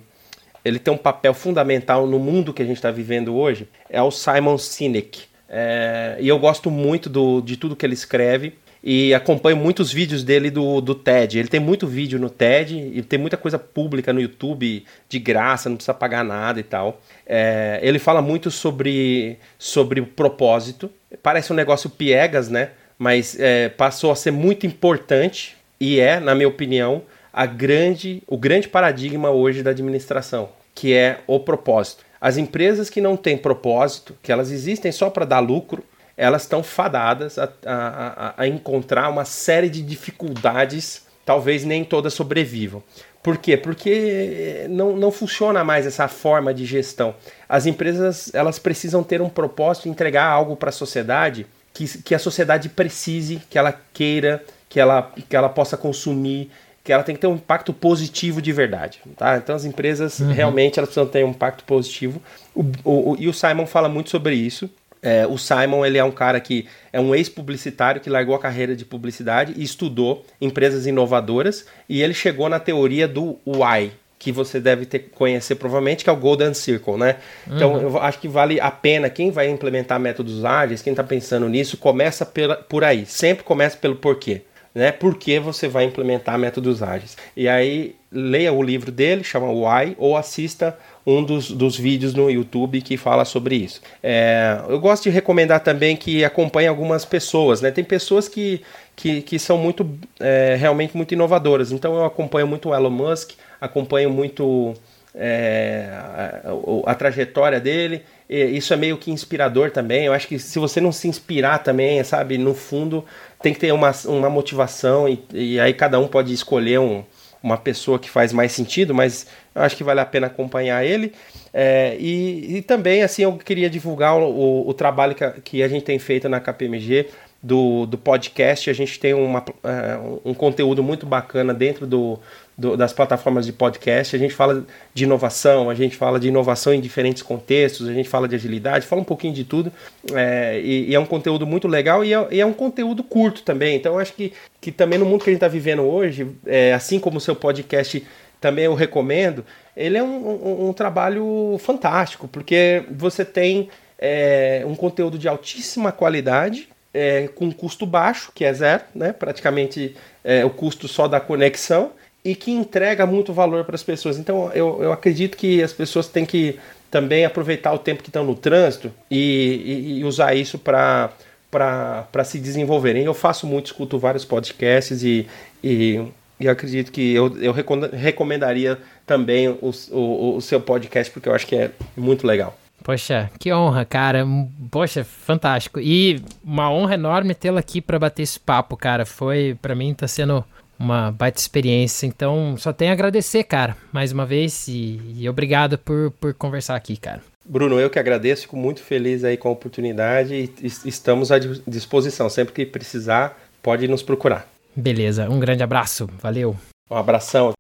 S1: ele tem um papel fundamental no mundo que a gente está vivendo hoje, é o Simon Sinek. É, e eu gosto muito do, de tudo que ele escreve e acompanho muitos vídeos dele do, do TED. Ele tem muito vídeo no TED e tem muita coisa pública no YouTube de graça, não precisa pagar nada e tal. É, ele fala muito sobre, sobre o propósito. Parece um negócio piegas, né? Mas é, passou a ser muito importante e é, na minha opinião, a grande, o grande paradigma hoje da administração, que é o propósito. As empresas que não têm propósito, que elas existem só para dar lucro, elas estão fadadas a, a, a, encontrar uma série de dificuldades, talvez nem todas sobrevivam. Por quê? Porque não, não funciona mais essa forma de gestão. As empresas elas precisam ter um propósito, entregar algo para a sociedade que, que a sociedade precise, que ela queira, que ela, que ela possa consumir, que ela tem que ter um impacto positivo de verdade, tá? Então as empresas uhum. realmente elas precisam ter um impacto positivo. O, o, o, e o Simon fala muito sobre isso. É, o Simon ele é um cara que é um ex-publicitário que largou a carreira de publicidade e estudou empresas inovadoras e ele chegou na teoria do why, que você deve ter conhecer provavelmente, que é o Golden Circle, né? Então, uhum. Então eu acho que vale a pena quem vai implementar métodos ágeis, quem está pensando nisso, começa pela, por aí. Sempre começa pelo porquê né? Por que você vai implementar métodos ágeis? E aí leia o livro dele, chama Why, ou assista um dos, dos vídeos no YouTube que fala sobre isso. É, eu gosto de recomendar também que acompanhe algumas pessoas, né? Tem pessoas que, que, que são muito é, realmente muito inovadoras. Então eu acompanho muito o Elon Musk, acompanho muito é, a, a, trajetória dele. isso é meio que inspirador também. Eu acho que se você não se inspirar também, sabe, no fundo tem que ter uma, uma motivação e, e aí cada um pode escolher um, uma pessoa que faz mais sentido, mas eu acho que vale a pena acompanhar ele. É, e, e, também, assim, eu queria divulgar o, o trabalho que a, que a, gente tem feito na KPMG do, do podcast. A gente tem uma, é, um conteúdo muito bacana dentro do, do, das plataformas de podcast. A gente fala de inovação, a gente fala de inovação em diferentes contextos, a gente fala de agilidade, fala um pouquinho de tudo. É, e, e, é um conteúdo muito legal e é, e é, um conteúdo curto também. Então, acho que, que também no mundo que a gente está vivendo hoje, é, assim como o seu podcast também eu recomendo, ele é um, um, um trabalho fantástico, porque você tem é, um conteúdo de altíssima qualidade, é, com custo baixo, que é zero, né? praticamente é, o custo só da conexão, e que entrega muito valor para as pessoas. Então eu, eu acredito que as pessoas têm que também aproveitar o tempo que estão no trânsito e, e, e usar isso para para se desenvolverem. Eu faço muito, escuto vários podcasts e, e, e acredito que eu, eu recomendaria também o, o, o seu podcast, porque eu acho que é muito legal.
S2: Poxa, que honra, cara. Poxa, fantástico. E uma honra enorme tê-la aqui para bater esse papo, cara. Foi, para mim, tá sendo uma baita experiência. Então, só tenho a agradecer, cara, mais uma vez e, e, obrigado por, por conversar aqui, cara.
S1: Bruno, eu que agradeço, fico muito feliz aí com a oportunidade e estamos à disposição. Sempre que precisar, pode nos procurar.
S2: Beleza, um grande abraço, valeu.
S1: Um abração.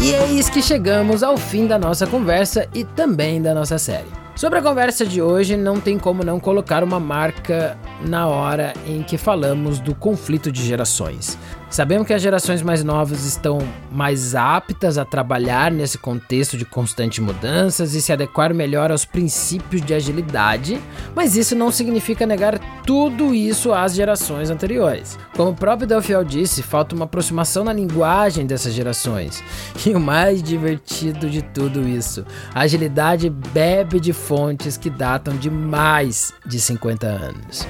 S2: E é isso que chegamos ao fim da nossa conversa e também da nossa série. Sobre a conversa de hoje, não tem como não colocar uma marca na hora em que falamos do conflito de gerações. Sabemos que as gerações mais novas estão mais aptas a trabalhar nesse contexto de constantes mudanças e se adequar melhor aos princípios de agilidade, mas isso não significa negar tudo isso às gerações anteriores. Como o próprio Delfiel disse, falta uma aproximação na linguagem dessas gerações. E o mais divertido de tudo isso, a agilidade bebe de fontes que datam de mais de 50 anos.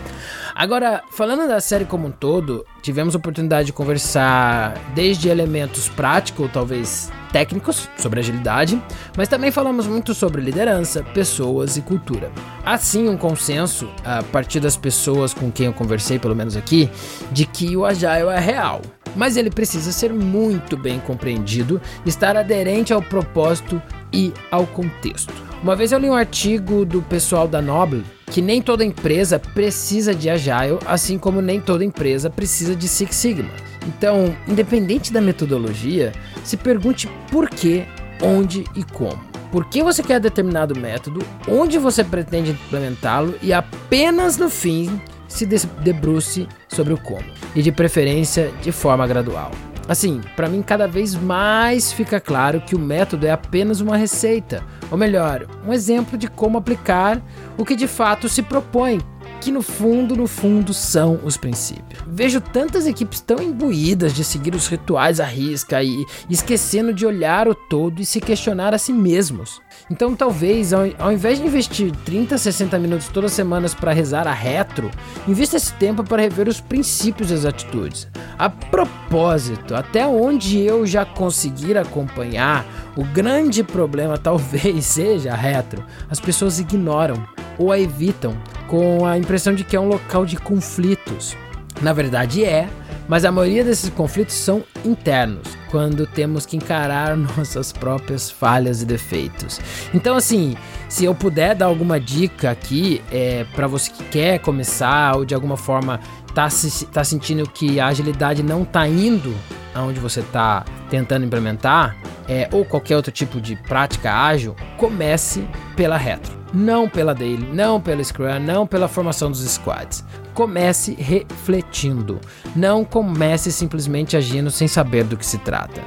S2: Agora, falando da série como um todo, tivemos a oportunidade de conversar desde elementos práticos, talvez técnicos, sobre agilidade, mas também falamos muito sobre liderança, pessoas e cultura. Assim, um consenso, a partir das pessoas com quem eu conversei, pelo menos aqui, de que o Agile é real, mas ele precisa ser muito bem compreendido, estar aderente ao propósito e ao contexto. Uma vez eu li um artigo do pessoal da Noble que nem toda empresa precisa de Agile, assim como nem toda empresa precisa de Six Sigma. Então, independente da metodologia, se pergunte por que, onde e como. Por que você quer determinado método, onde você pretende implementá-lo e apenas no fim se debruce sobre o como, e de preferência de forma gradual. Assim, para mim cada vez mais fica claro que o método é apenas uma receita, ou melhor, um exemplo de como aplicar o que de fato se propõe que no fundo, no fundo, são os princípios. Vejo tantas equipes tão imbuídas de seguir os rituais à risca e esquecendo de olhar o todo e se questionar a si mesmos. Então, talvez, ao, ao invés de investir 30, 60 minutos todas as semanas para rezar a retro, invista esse tempo para rever os princípios e as atitudes. A propósito, até onde eu já conseguir acompanhar, o grande problema talvez seja a retro. As pessoas ignoram ou a evitam com a impressão de que é um local de conflitos. Na verdade é, mas a maioria desses conflitos são internos, quando temos que encarar nossas próprias falhas e defeitos. Então, assim, se eu puder dar alguma dica aqui é, para você que quer começar ou de alguma forma tá, se, tá sentindo que a agilidade não tá indo aonde você tá tentando implementar, é, ou qualquer outro tipo de prática ágil, comece pela retro não pela daily, não pela scrum, não pela formação dos squads. Comece refletindo, não comece simplesmente agindo sem saber do que se trata.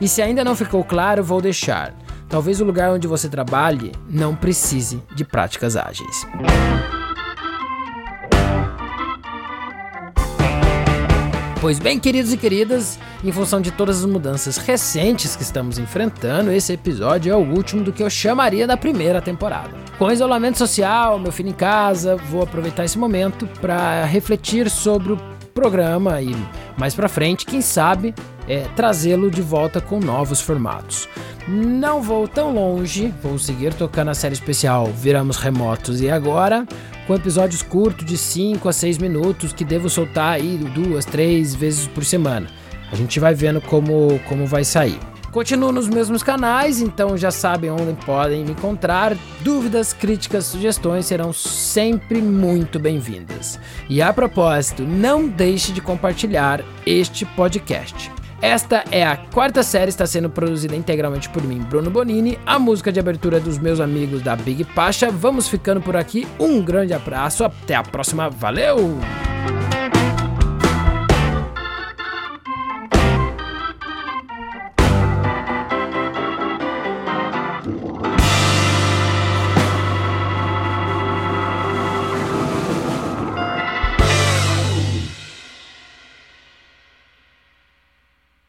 S2: E se ainda não ficou claro, vou deixar. Talvez o lugar onde você trabalhe não precise de práticas ágeis. Pois bem, queridos e queridas, em função de todas as mudanças recentes que estamos enfrentando, esse episódio é o último do que eu chamaria da primeira temporada. Com isolamento social, meu filho em casa, vou aproveitar esse momento para refletir sobre o programa e mais para frente, quem sabe, é, trazê-lo de volta com novos formatos. Não vou tão longe, vou seguir tocando a série especial Viramos Remotos e agora com episódios curtos de 5 a 6 minutos que devo soltar aí duas, três vezes por semana. A gente vai vendo como, como vai sair. Continuo nos mesmos canais, então já sabem onde podem me encontrar. Dúvidas, críticas, sugestões serão sempre muito bem-vindas. E a propósito, não deixe de compartilhar este podcast. Esta é a quarta série, está sendo produzida integralmente por mim, Bruno Bonini. A música de abertura é dos meus amigos da Big Pacha. Vamos ficando por aqui. Um grande abraço, até a próxima. Valeu!